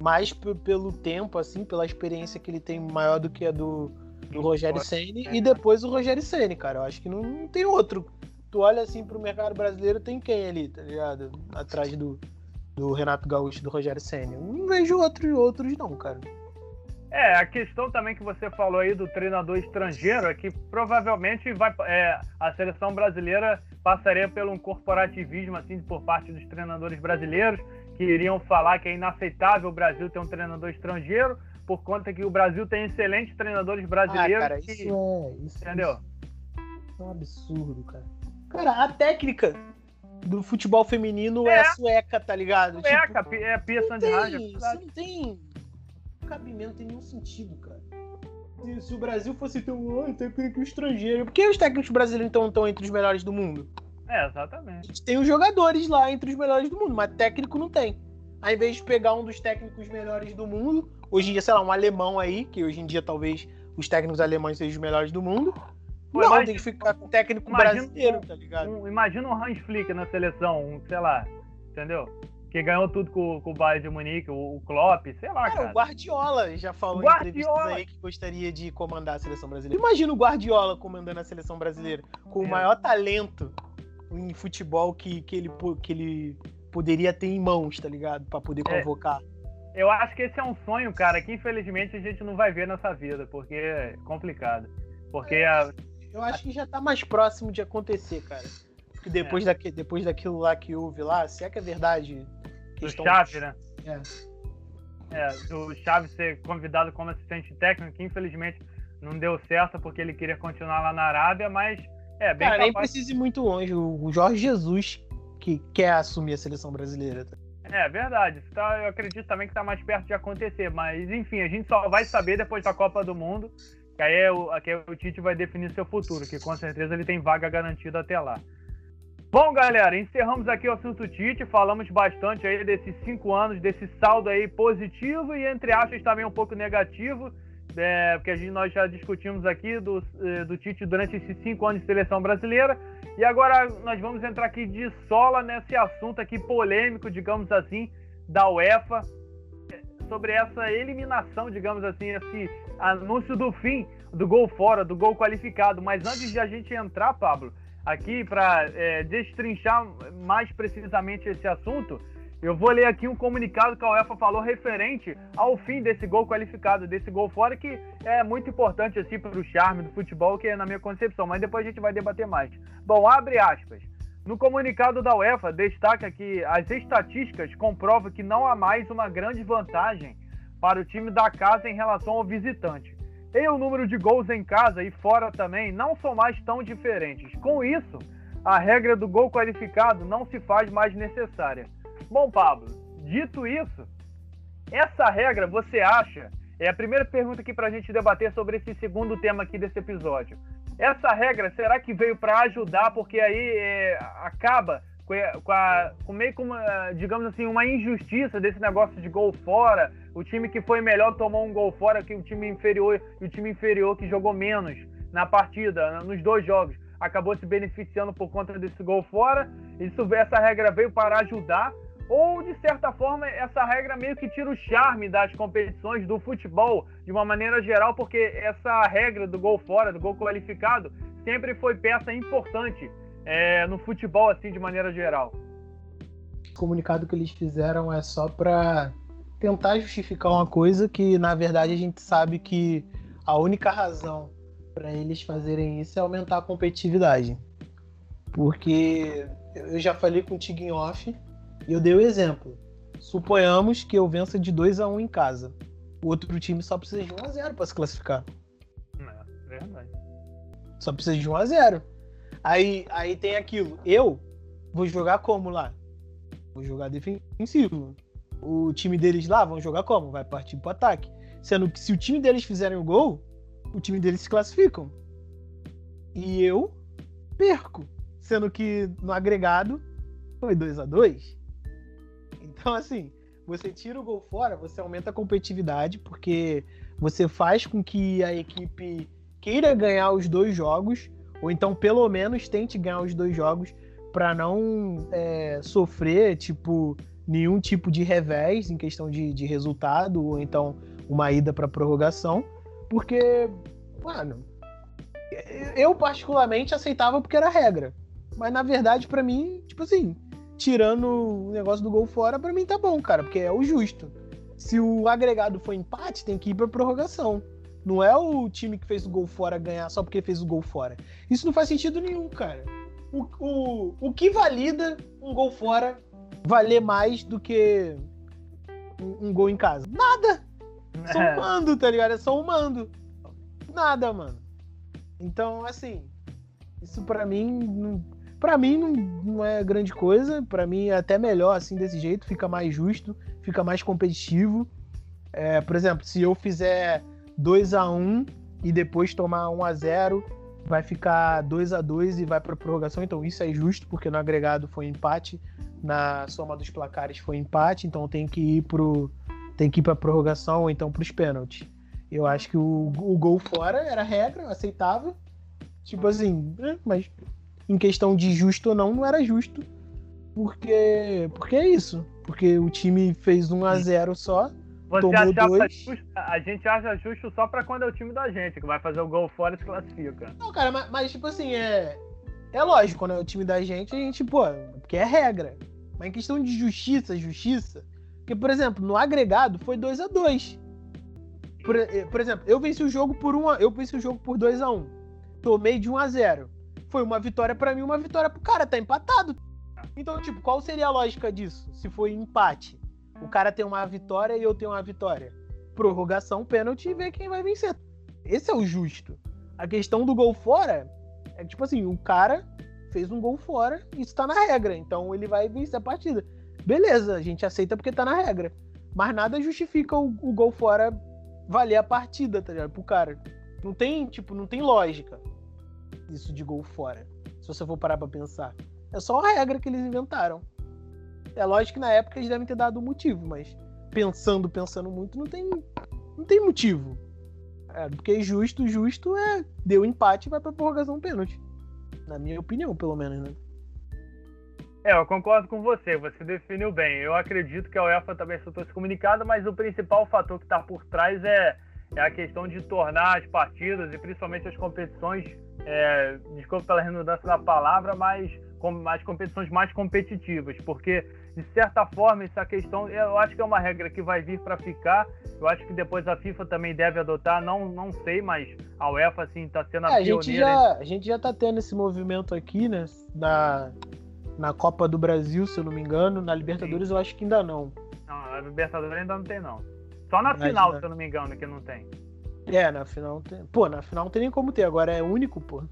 mais pelo tempo assim, pela experiência que ele tem maior do que a do, do Rogério Ceni e depois o Rogério Ceni, cara. Eu acho que não, não tem outro. Tu olha assim pro mercado brasileiro, tem quem ali, tá ligado? Atrás do, do Renato Gaúcho e do Rogério Ceni. Não vejo outros, outros não, cara. É, a questão também que você falou aí do treinador estrangeiro é que provavelmente vai, é, a seleção brasileira passaria pelo um corporativismo assim por parte dos treinadores brasileiros que iriam falar que é inaceitável o Brasil ter um treinador estrangeiro por conta que o Brasil tem excelentes treinadores brasileiros. Ah, cara, isso que, é, isso, entendeu? Isso é um absurdo, cara. Cara, a técnica do futebol feminino é, é sueca, tá ligado? Sueca, tipo, é Pia Sandhage. Você não tem cabimento em nenhum sentido, cara. Se, se o Brasil fosse ter um técnico estrangeiro, por que os técnicos brasileiros então estão entre os melhores do mundo? É, exatamente. A gente tem os jogadores lá entre os melhores do mundo, mas técnico não tem. Ao invés de pegar um dos técnicos melhores do mundo, hoje em dia, sei lá, um alemão aí, que hoje em dia talvez os técnicos alemães sejam os melhores do mundo. Pô, não, imagina, tem que ficar com o técnico brasileiro, tá ligado? Um, imagina um Hans Flick na seleção, um, sei lá, entendeu? que ganhou tudo com, com o Bayern de Munique, o, o Klopp, sei lá, cara. cara. O Guardiola já falou Guardiola. em entrevistas aí que gostaria de comandar a seleção brasileira. Imagina o Guardiola comandando a seleção brasileira, com é. o maior talento em futebol que, que, ele, que ele poderia ter em mãos, tá ligado? Pra poder é. convocar. É. Eu acho que esse é um sonho, cara, que infelizmente a gente não vai ver nessa vida, porque é complicado. Porque é, a... Eu acho que já tá mais próximo de acontecer, cara. Porque depois, é. daqui, depois daquilo lá que houve lá, se é que é verdade. Do estão... Chave, né? É. É, do Chave ser convidado como assistente técnico, que infelizmente não deu certo porque ele queria continuar lá na Arábia, mas é bem Cara, capaz... nem precisa ir muito longe. O Jorge Jesus que quer assumir a seleção brasileira. É, verdade. Tá, eu acredito também que está mais perto de acontecer. Mas, enfim, a gente só vai saber depois da Copa do Mundo. Que aí, é o, que o Tite vai definir seu futuro, que com certeza ele tem vaga garantida até lá. Bom, galera, encerramos aqui o assunto Tite, falamos bastante aí desses cinco anos, desse saldo aí positivo e entre aspas também um pouco negativo, é, porque a gente, nós já discutimos aqui do, é, do Tite durante esses cinco anos de seleção brasileira. E agora nós vamos entrar aqui de sola nesse assunto aqui polêmico, digamos assim, da UEFA, sobre essa eliminação, digamos assim, esse anúncio do fim do gol fora, do gol qualificado. Mas antes de a gente entrar, Pablo, aqui para é, destrinchar mais precisamente esse assunto, eu vou ler aqui um comunicado que a UEFA falou referente ao fim desse gol qualificado, desse gol fora, que é muito importante assim para o charme do futebol, que é na minha concepção, mas depois a gente vai debater mais. Bom, abre aspas. No comunicado da UEFA, destaca que as estatísticas comprovam que não há mais uma grande vantagem para o time da casa em relação ao visitante. E o número de gols em casa e fora também não são mais tão diferentes. Com isso, a regra do gol qualificado não se faz mais necessária. Bom, Pablo, dito isso, essa regra você acha? É a primeira pergunta aqui para a gente debater sobre esse segundo tema aqui desse episódio. Essa regra, será que veio para ajudar? Porque aí é, acaba com, a, com meio como, digamos assim, uma injustiça desse negócio de gol fora. O time que foi melhor tomou um gol fora que o time inferior e o time inferior que jogou menos na partida, nos dois jogos, acabou se beneficiando por conta desse gol fora. Isso, essa regra veio para ajudar ou de certa forma essa regra meio que tira o charme das competições do futebol de uma maneira geral, porque essa regra do gol fora, do gol qualificado, sempre foi peça importante é, no futebol assim de maneira geral. O comunicado que eles fizeram é só para tentar justificar uma coisa que na verdade a gente sabe que a única razão para eles fazerem isso é aumentar a competitividade. Porque eu já falei contigo em off e eu dei o exemplo. Suponhamos que eu vença de 2 a 1 um em casa. O outro time só precisa de 1 a 0 para se classificar. É, verdade. Só precisa de 1 a 0. Aí, aí tem aquilo. Eu vou jogar como lá? Vou jogar defensivo. O time deles lá vão jogar como? Vai partir pro ataque. Sendo que se o time deles fizerem o gol, o time deles se classificam. E eu perco. Sendo que no agregado foi 2 a 2 então, assim, você tira o gol fora, você aumenta a competitividade, porque você faz com que a equipe queira ganhar os dois jogos, ou então pelo menos tente ganhar os dois jogos, para não é, sofrer, tipo, nenhum tipo de revés em questão de, de resultado, ou então uma ida para prorrogação, porque, mano, eu particularmente aceitava porque era regra. Mas na verdade, para mim, tipo assim, tirando o negócio do gol fora, para mim tá bom, cara, porque é o justo. Se o agregado for empate, tem que ir pra prorrogação. Não é o time que fez o gol fora ganhar só porque fez o gol fora. Isso não faz sentido nenhum, cara. O, o, o que valida um gol fora valer mais do que um, um gol em casa? Nada! Só um mando, tá ligado? É só um mando. Nada, mano. Então, assim, isso para mim não para mim não, não, é grande coisa, para mim é até melhor assim desse jeito, fica mais justo, fica mais competitivo. É, por exemplo, se eu fizer 2 a 1 e depois tomar 1 a 0 vai ficar 2 a 2 e vai para prorrogação, então isso é justo, porque no agregado foi empate, na soma dos placares foi empate, então tem que ir pro tem que ir para prorrogação ou então para os pênaltis. Eu acho que o, o gol fora era regra, aceitável. Tipo assim, né, mas em questão de justo ou não, não era justo. Porque, porque é isso. Porque o time fez 1 a 0 só. Você tomou dois. Justo, a gente acha justo só pra quando é o time da gente, que vai fazer o gol fora e se classifica. Não, cara, mas, mas tipo assim, é. É lógico, quando é o time da gente, a gente, pô, porque é regra. Mas em questão de justiça, justiça. Porque, por exemplo, no agregado foi 2 a 2 por, eh, por exemplo, eu venci o jogo por 1 a, eu venci o jogo por 2 a 1 Tomei de 1 a 0 foi uma vitória para mim, uma vitória pro cara, tá empatado. Então, tipo, qual seria a lógica disso? Se foi empate, o cara tem uma vitória e eu tenho uma vitória. Prorrogação, pênalti e ver quem vai vencer. Esse é o justo. A questão do gol fora é tipo assim, o cara fez um gol fora isso tá na regra, então ele vai vencer a partida. Beleza, a gente aceita porque tá na regra. Mas nada justifica o, o gol fora valer a partida, tá ligado? Pro cara. Não tem, tipo, não tem lógica isso de gol fora. Se você for parar pra pensar. É só uma regra que eles inventaram. É lógico que na época eles devem ter dado um motivo, mas pensando, pensando muito, não tem, não tem motivo. É, porque justo, justo é deu empate e vai pra prorrogação pênalti. Na minha opinião, pelo menos, né? É, eu concordo com você, você definiu bem. Eu acredito que a UEFA também soltou esse comunicado, mas o principal fator que está por trás é, é a questão de tornar as partidas e principalmente as competições, é, desculpa pela redundância da palavra, mas com, as competições mais competitivas, porque de certa forma essa questão, eu acho que é uma regra que vai vir para ficar. Eu acho que depois a FIFA também deve adotar, não, não sei, mas a UEFA assim está sendo a é, pioneira. A gente, já, a gente já tá tendo esse movimento aqui, né? Na, na Copa do Brasil, se eu não me engano. Na Libertadores Sim. eu acho que ainda não. Não, na Libertadores ainda não tem, não. Só na Mas, final, se eu não me engano, que não tem. É, na final tem. Pô, na final não tem nem como ter, agora é único, pô.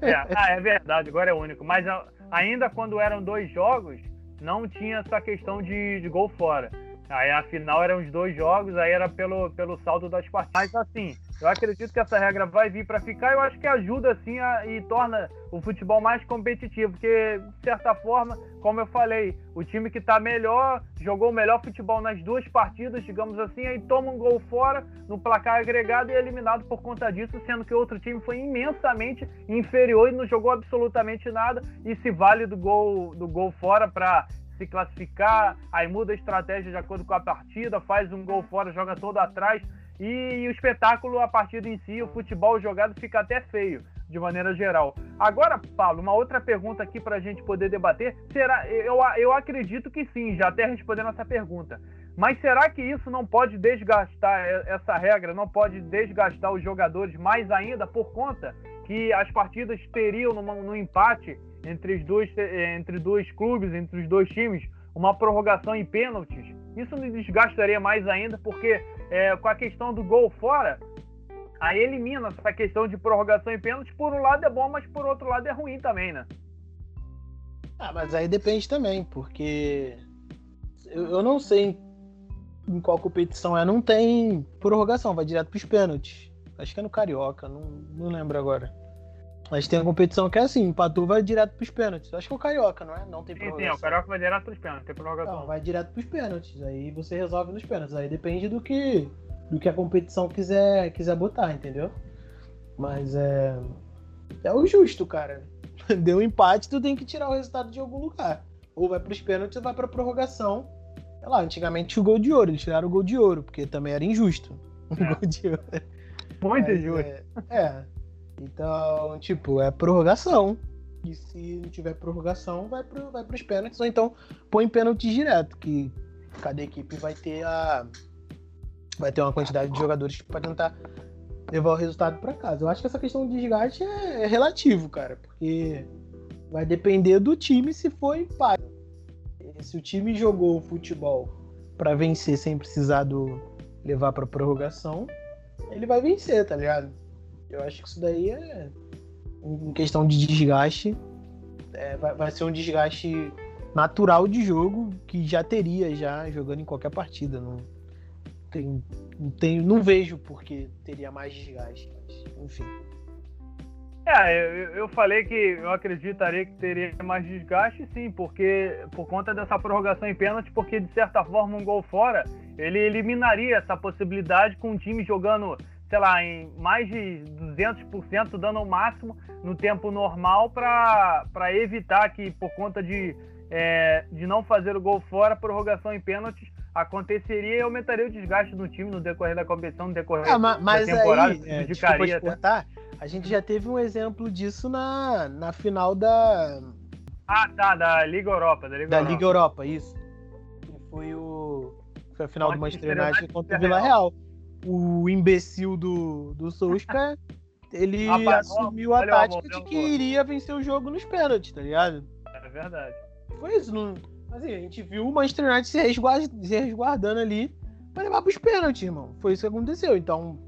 É, <laughs> ah, é verdade, agora é único. Mas ainda quando eram dois jogos, não tinha essa questão de, de gol fora. Aí a final eram os dois jogos, aí era pelo, pelo saldo das partidas. Mas assim, eu acredito que essa regra vai vir para ficar. Eu acho que ajuda assim a, e torna o futebol mais competitivo, porque de certa forma, como eu falei, o time que está melhor jogou o melhor futebol nas duas partidas, digamos assim, aí toma um gol fora no placar agregado e é eliminado por conta disso, sendo que o outro time foi imensamente inferior e não jogou absolutamente nada e se vale do gol do gol fora para se classificar, aí muda a estratégia de acordo com a partida, faz um gol fora, joga todo atrás. E o espetáculo, a partida em si, o futebol jogado fica até feio, de maneira geral. Agora, Paulo, uma outra pergunta aqui para a gente poder debater. Será? Eu, eu acredito que sim, já até respondendo essa pergunta. Mas será que isso não pode desgastar essa regra, não pode desgastar os jogadores mais ainda por conta que as partidas teriam no, no empate entre os dois, entre dois clubes, entre os dois times, uma prorrogação em pênaltis, isso me desgastaria mais ainda, porque é, com a questão do gol fora, aí elimina essa questão de prorrogação em pênaltis. Por um lado é bom, mas por outro lado é ruim também, né? Ah, mas aí depende também, porque eu, eu não sei em qual competição é, não tem prorrogação, vai direto para os pênaltis. Acho que é no Carioca, não, não lembro agora. Mas tem a competição que é assim, empatou, vai direto pros pênaltis. Acho que é o Carioca, não é? Não tem sim, sim, o Carioca vai direto pros pênaltis, tem prorrogação. Não, vai direto pros pênaltis. Aí você resolve nos pênaltis. Aí depende do que do que a competição quiser, quiser botar, entendeu? Mas é. É o justo, cara. <laughs> Deu um empate, tu tem que tirar o resultado de algum lugar. Ou vai pros pênaltis ou vai pra prorrogação. Sei lá, antigamente o gol de ouro, eles tiraram o gol de ouro, porque também era injusto. <laughs> O é. gol de ouro. Muito injusto. É, é. Então, tipo, é prorrogação. E se não tiver prorrogação, vai, pro, vai pros pênaltis. Ou então põe pênalti direto, que cada equipe vai ter a. Vai ter uma quantidade de jogadores para tentar levar o resultado para casa. Eu acho que essa questão de desgaste é, é relativo, cara, porque vai depender do time se for empate. Se o time jogou o futebol para vencer sem precisar do levar para prorrogação, ele vai vencer, tá ligado? Eu acho que isso daí é em questão de desgaste. É, vai, vai, ser um desgaste natural de jogo que já teria já jogando em qualquer partida. Não, tem, não, tem, não vejo porque teria mais desgaste. Mas, enfim. É, eu, eu falei que eu acreditaria que teria mais desgaste, sim, porque por conta dessa prorrogação em pênalti, porque de certa forma um gol fora ele eliminaria essa possibilidade com o time jogando sei lá, em mais de 200%, dando o máximo no tempo normal para evitar que, por conta de, é, de não fazer o gol fora, prorrogação em pênaltis aconteceria e aumentaria o desgaste do time no decorrer da competição, no decorrer ah, mas, mas da temporada. Aí, é, desculpa cortar, a gente já teve um exemplo disso na, na final da... Ah, tá, da Liga Europa. Da Liga, da Europa. Liga Europa, isso. Que foi o... Foi a final do Manchester United contra o Vila Real. Real o imbecil do, do Solskjaer, <laughs> ele Rapaz, assumiu a tática de que iria vencer o jogo nos pênaltis, tá ligado? É verdade. Foi isso. Não... Assim, a gente viu o Manchester United se, resguard... se resguardando ali pra levar pros pênaltis, irmão. Foi isso que aconteceu. Então,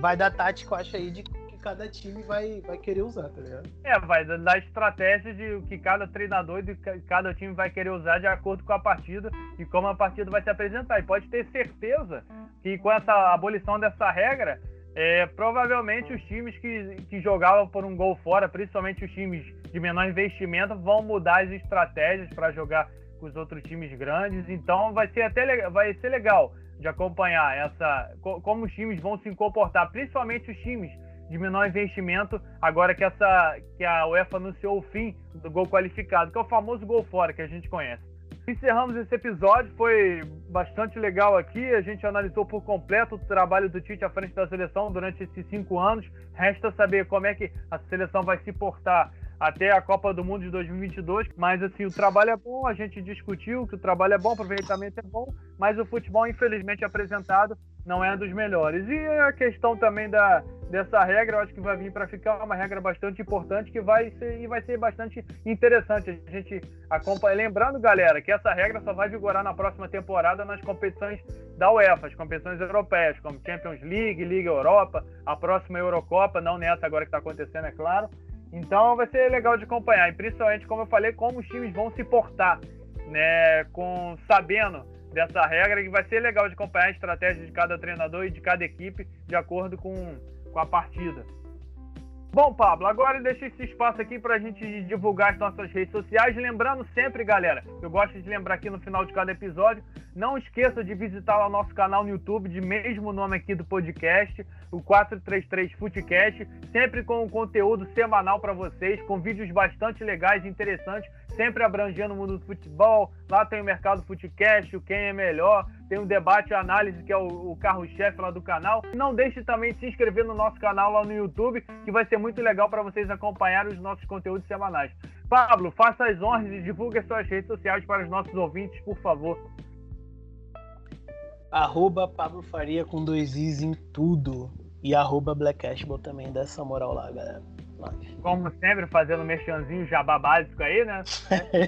vai dar tática, eu acho aí, de cada time vai, vai querer usar, tá ligado? É, vai da estratégia de que cada treinador e cada time vai querer usar de acordo com a partida e como a partida vai se apresentar. E pode ter certeza que com essa abolição dessa regra, é, provavelmente os times que, que jogavam por um gol fora, principalmente os times de menor investimento, vão mudar as estratégias para jogar com os outros times grandes. Então vai ser até vai ser legal de acompanhar essa como os times vão se comportar, principalmente os times de menor investimento, agora que essa que a UEFA anunciou o fim do gol qualificado, que é o famoso gol fora que a gente conhece. Encerramos esse episódio, foi bastante legal aqui. A gente analisou por completo o trabalho do Tite à frente da seleção durante esses cinco anos. Resta saber como é que a seleção vai se portar até a Copa do Mundo de 2022. Mas assim, o trabalho é bom, a gente discutiu que o trabalho é bom, o aproveitamento é bom, mas o futebol, infelizmente, apresentado não é dos melhores. E a questão também da, dessa regra, eu acho que vai vir para ficar uma regra bastante importante que vai ser, e vai ser bastante interessante a gente acompanhar. Lembrando, galera, que essa regra só vai vigorar na próxima temporada nas competições da UEFA, as competições europeias, como Champions League, Liga Europa, a próxima Eurocopa, não nessa agora que está acontecendo, é claro. Então vai ser legal de acompanhar, e principalmente, como eu falei, como os times vão se portar, né, com sabendo dessa regra, que vai ser legal de acompanhar a estratégia de cada treinador e de cada equipe de acordo com, com a partida. Bom, Pablo, agora deixa esse espaço aqui para a gente divulgar as nossas redes sociais. Lembrando sempre, galera, eu gosto de lembrar aqui no final de cada episódio, não esqueça de visitar o nosso canal no YouTube, de mesmo nome aqui do podcast, o 433 Footcast, sempre com um conteúdo semanal para vocês, com vídeos bastante legais e interessantes sempre abrangendo o mundo do futebol. Lá tem o mercado Footcast, o quem é melhor, tem o debate e análise, que é o, o carro-chefe lá do canal. Não deixe também de se inscrever no nosso canal lá no YouTube, que vai ser muito legal para vocês acompanharem os nossos conteúdos semanais. Pablo, faça as honras e divulgue as suas redes sociais para os nossos ouvintes, por favor. Arroba Pablo Faria com dois Is em tudo. E arroba Black Ashball também, dá essa moral lá, galera. Como sempre, fazendo merchanzinho jabá básico aí, né?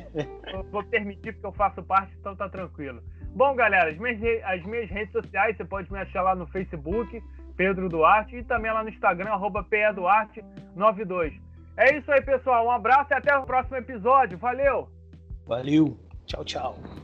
<laughs> vou permitir porque eu faço parte, então tá tranquilo. Bom, galera, as minhas, as minhas redes sociais, você pode me achar lá no Facebook, Pedro Duarte, e também lá no Instagram, arroba PEDuarte92. É isso aí, pessoal. Um abraço e até o próximo episódio. Valeu! Valeu! Tchau, tchau.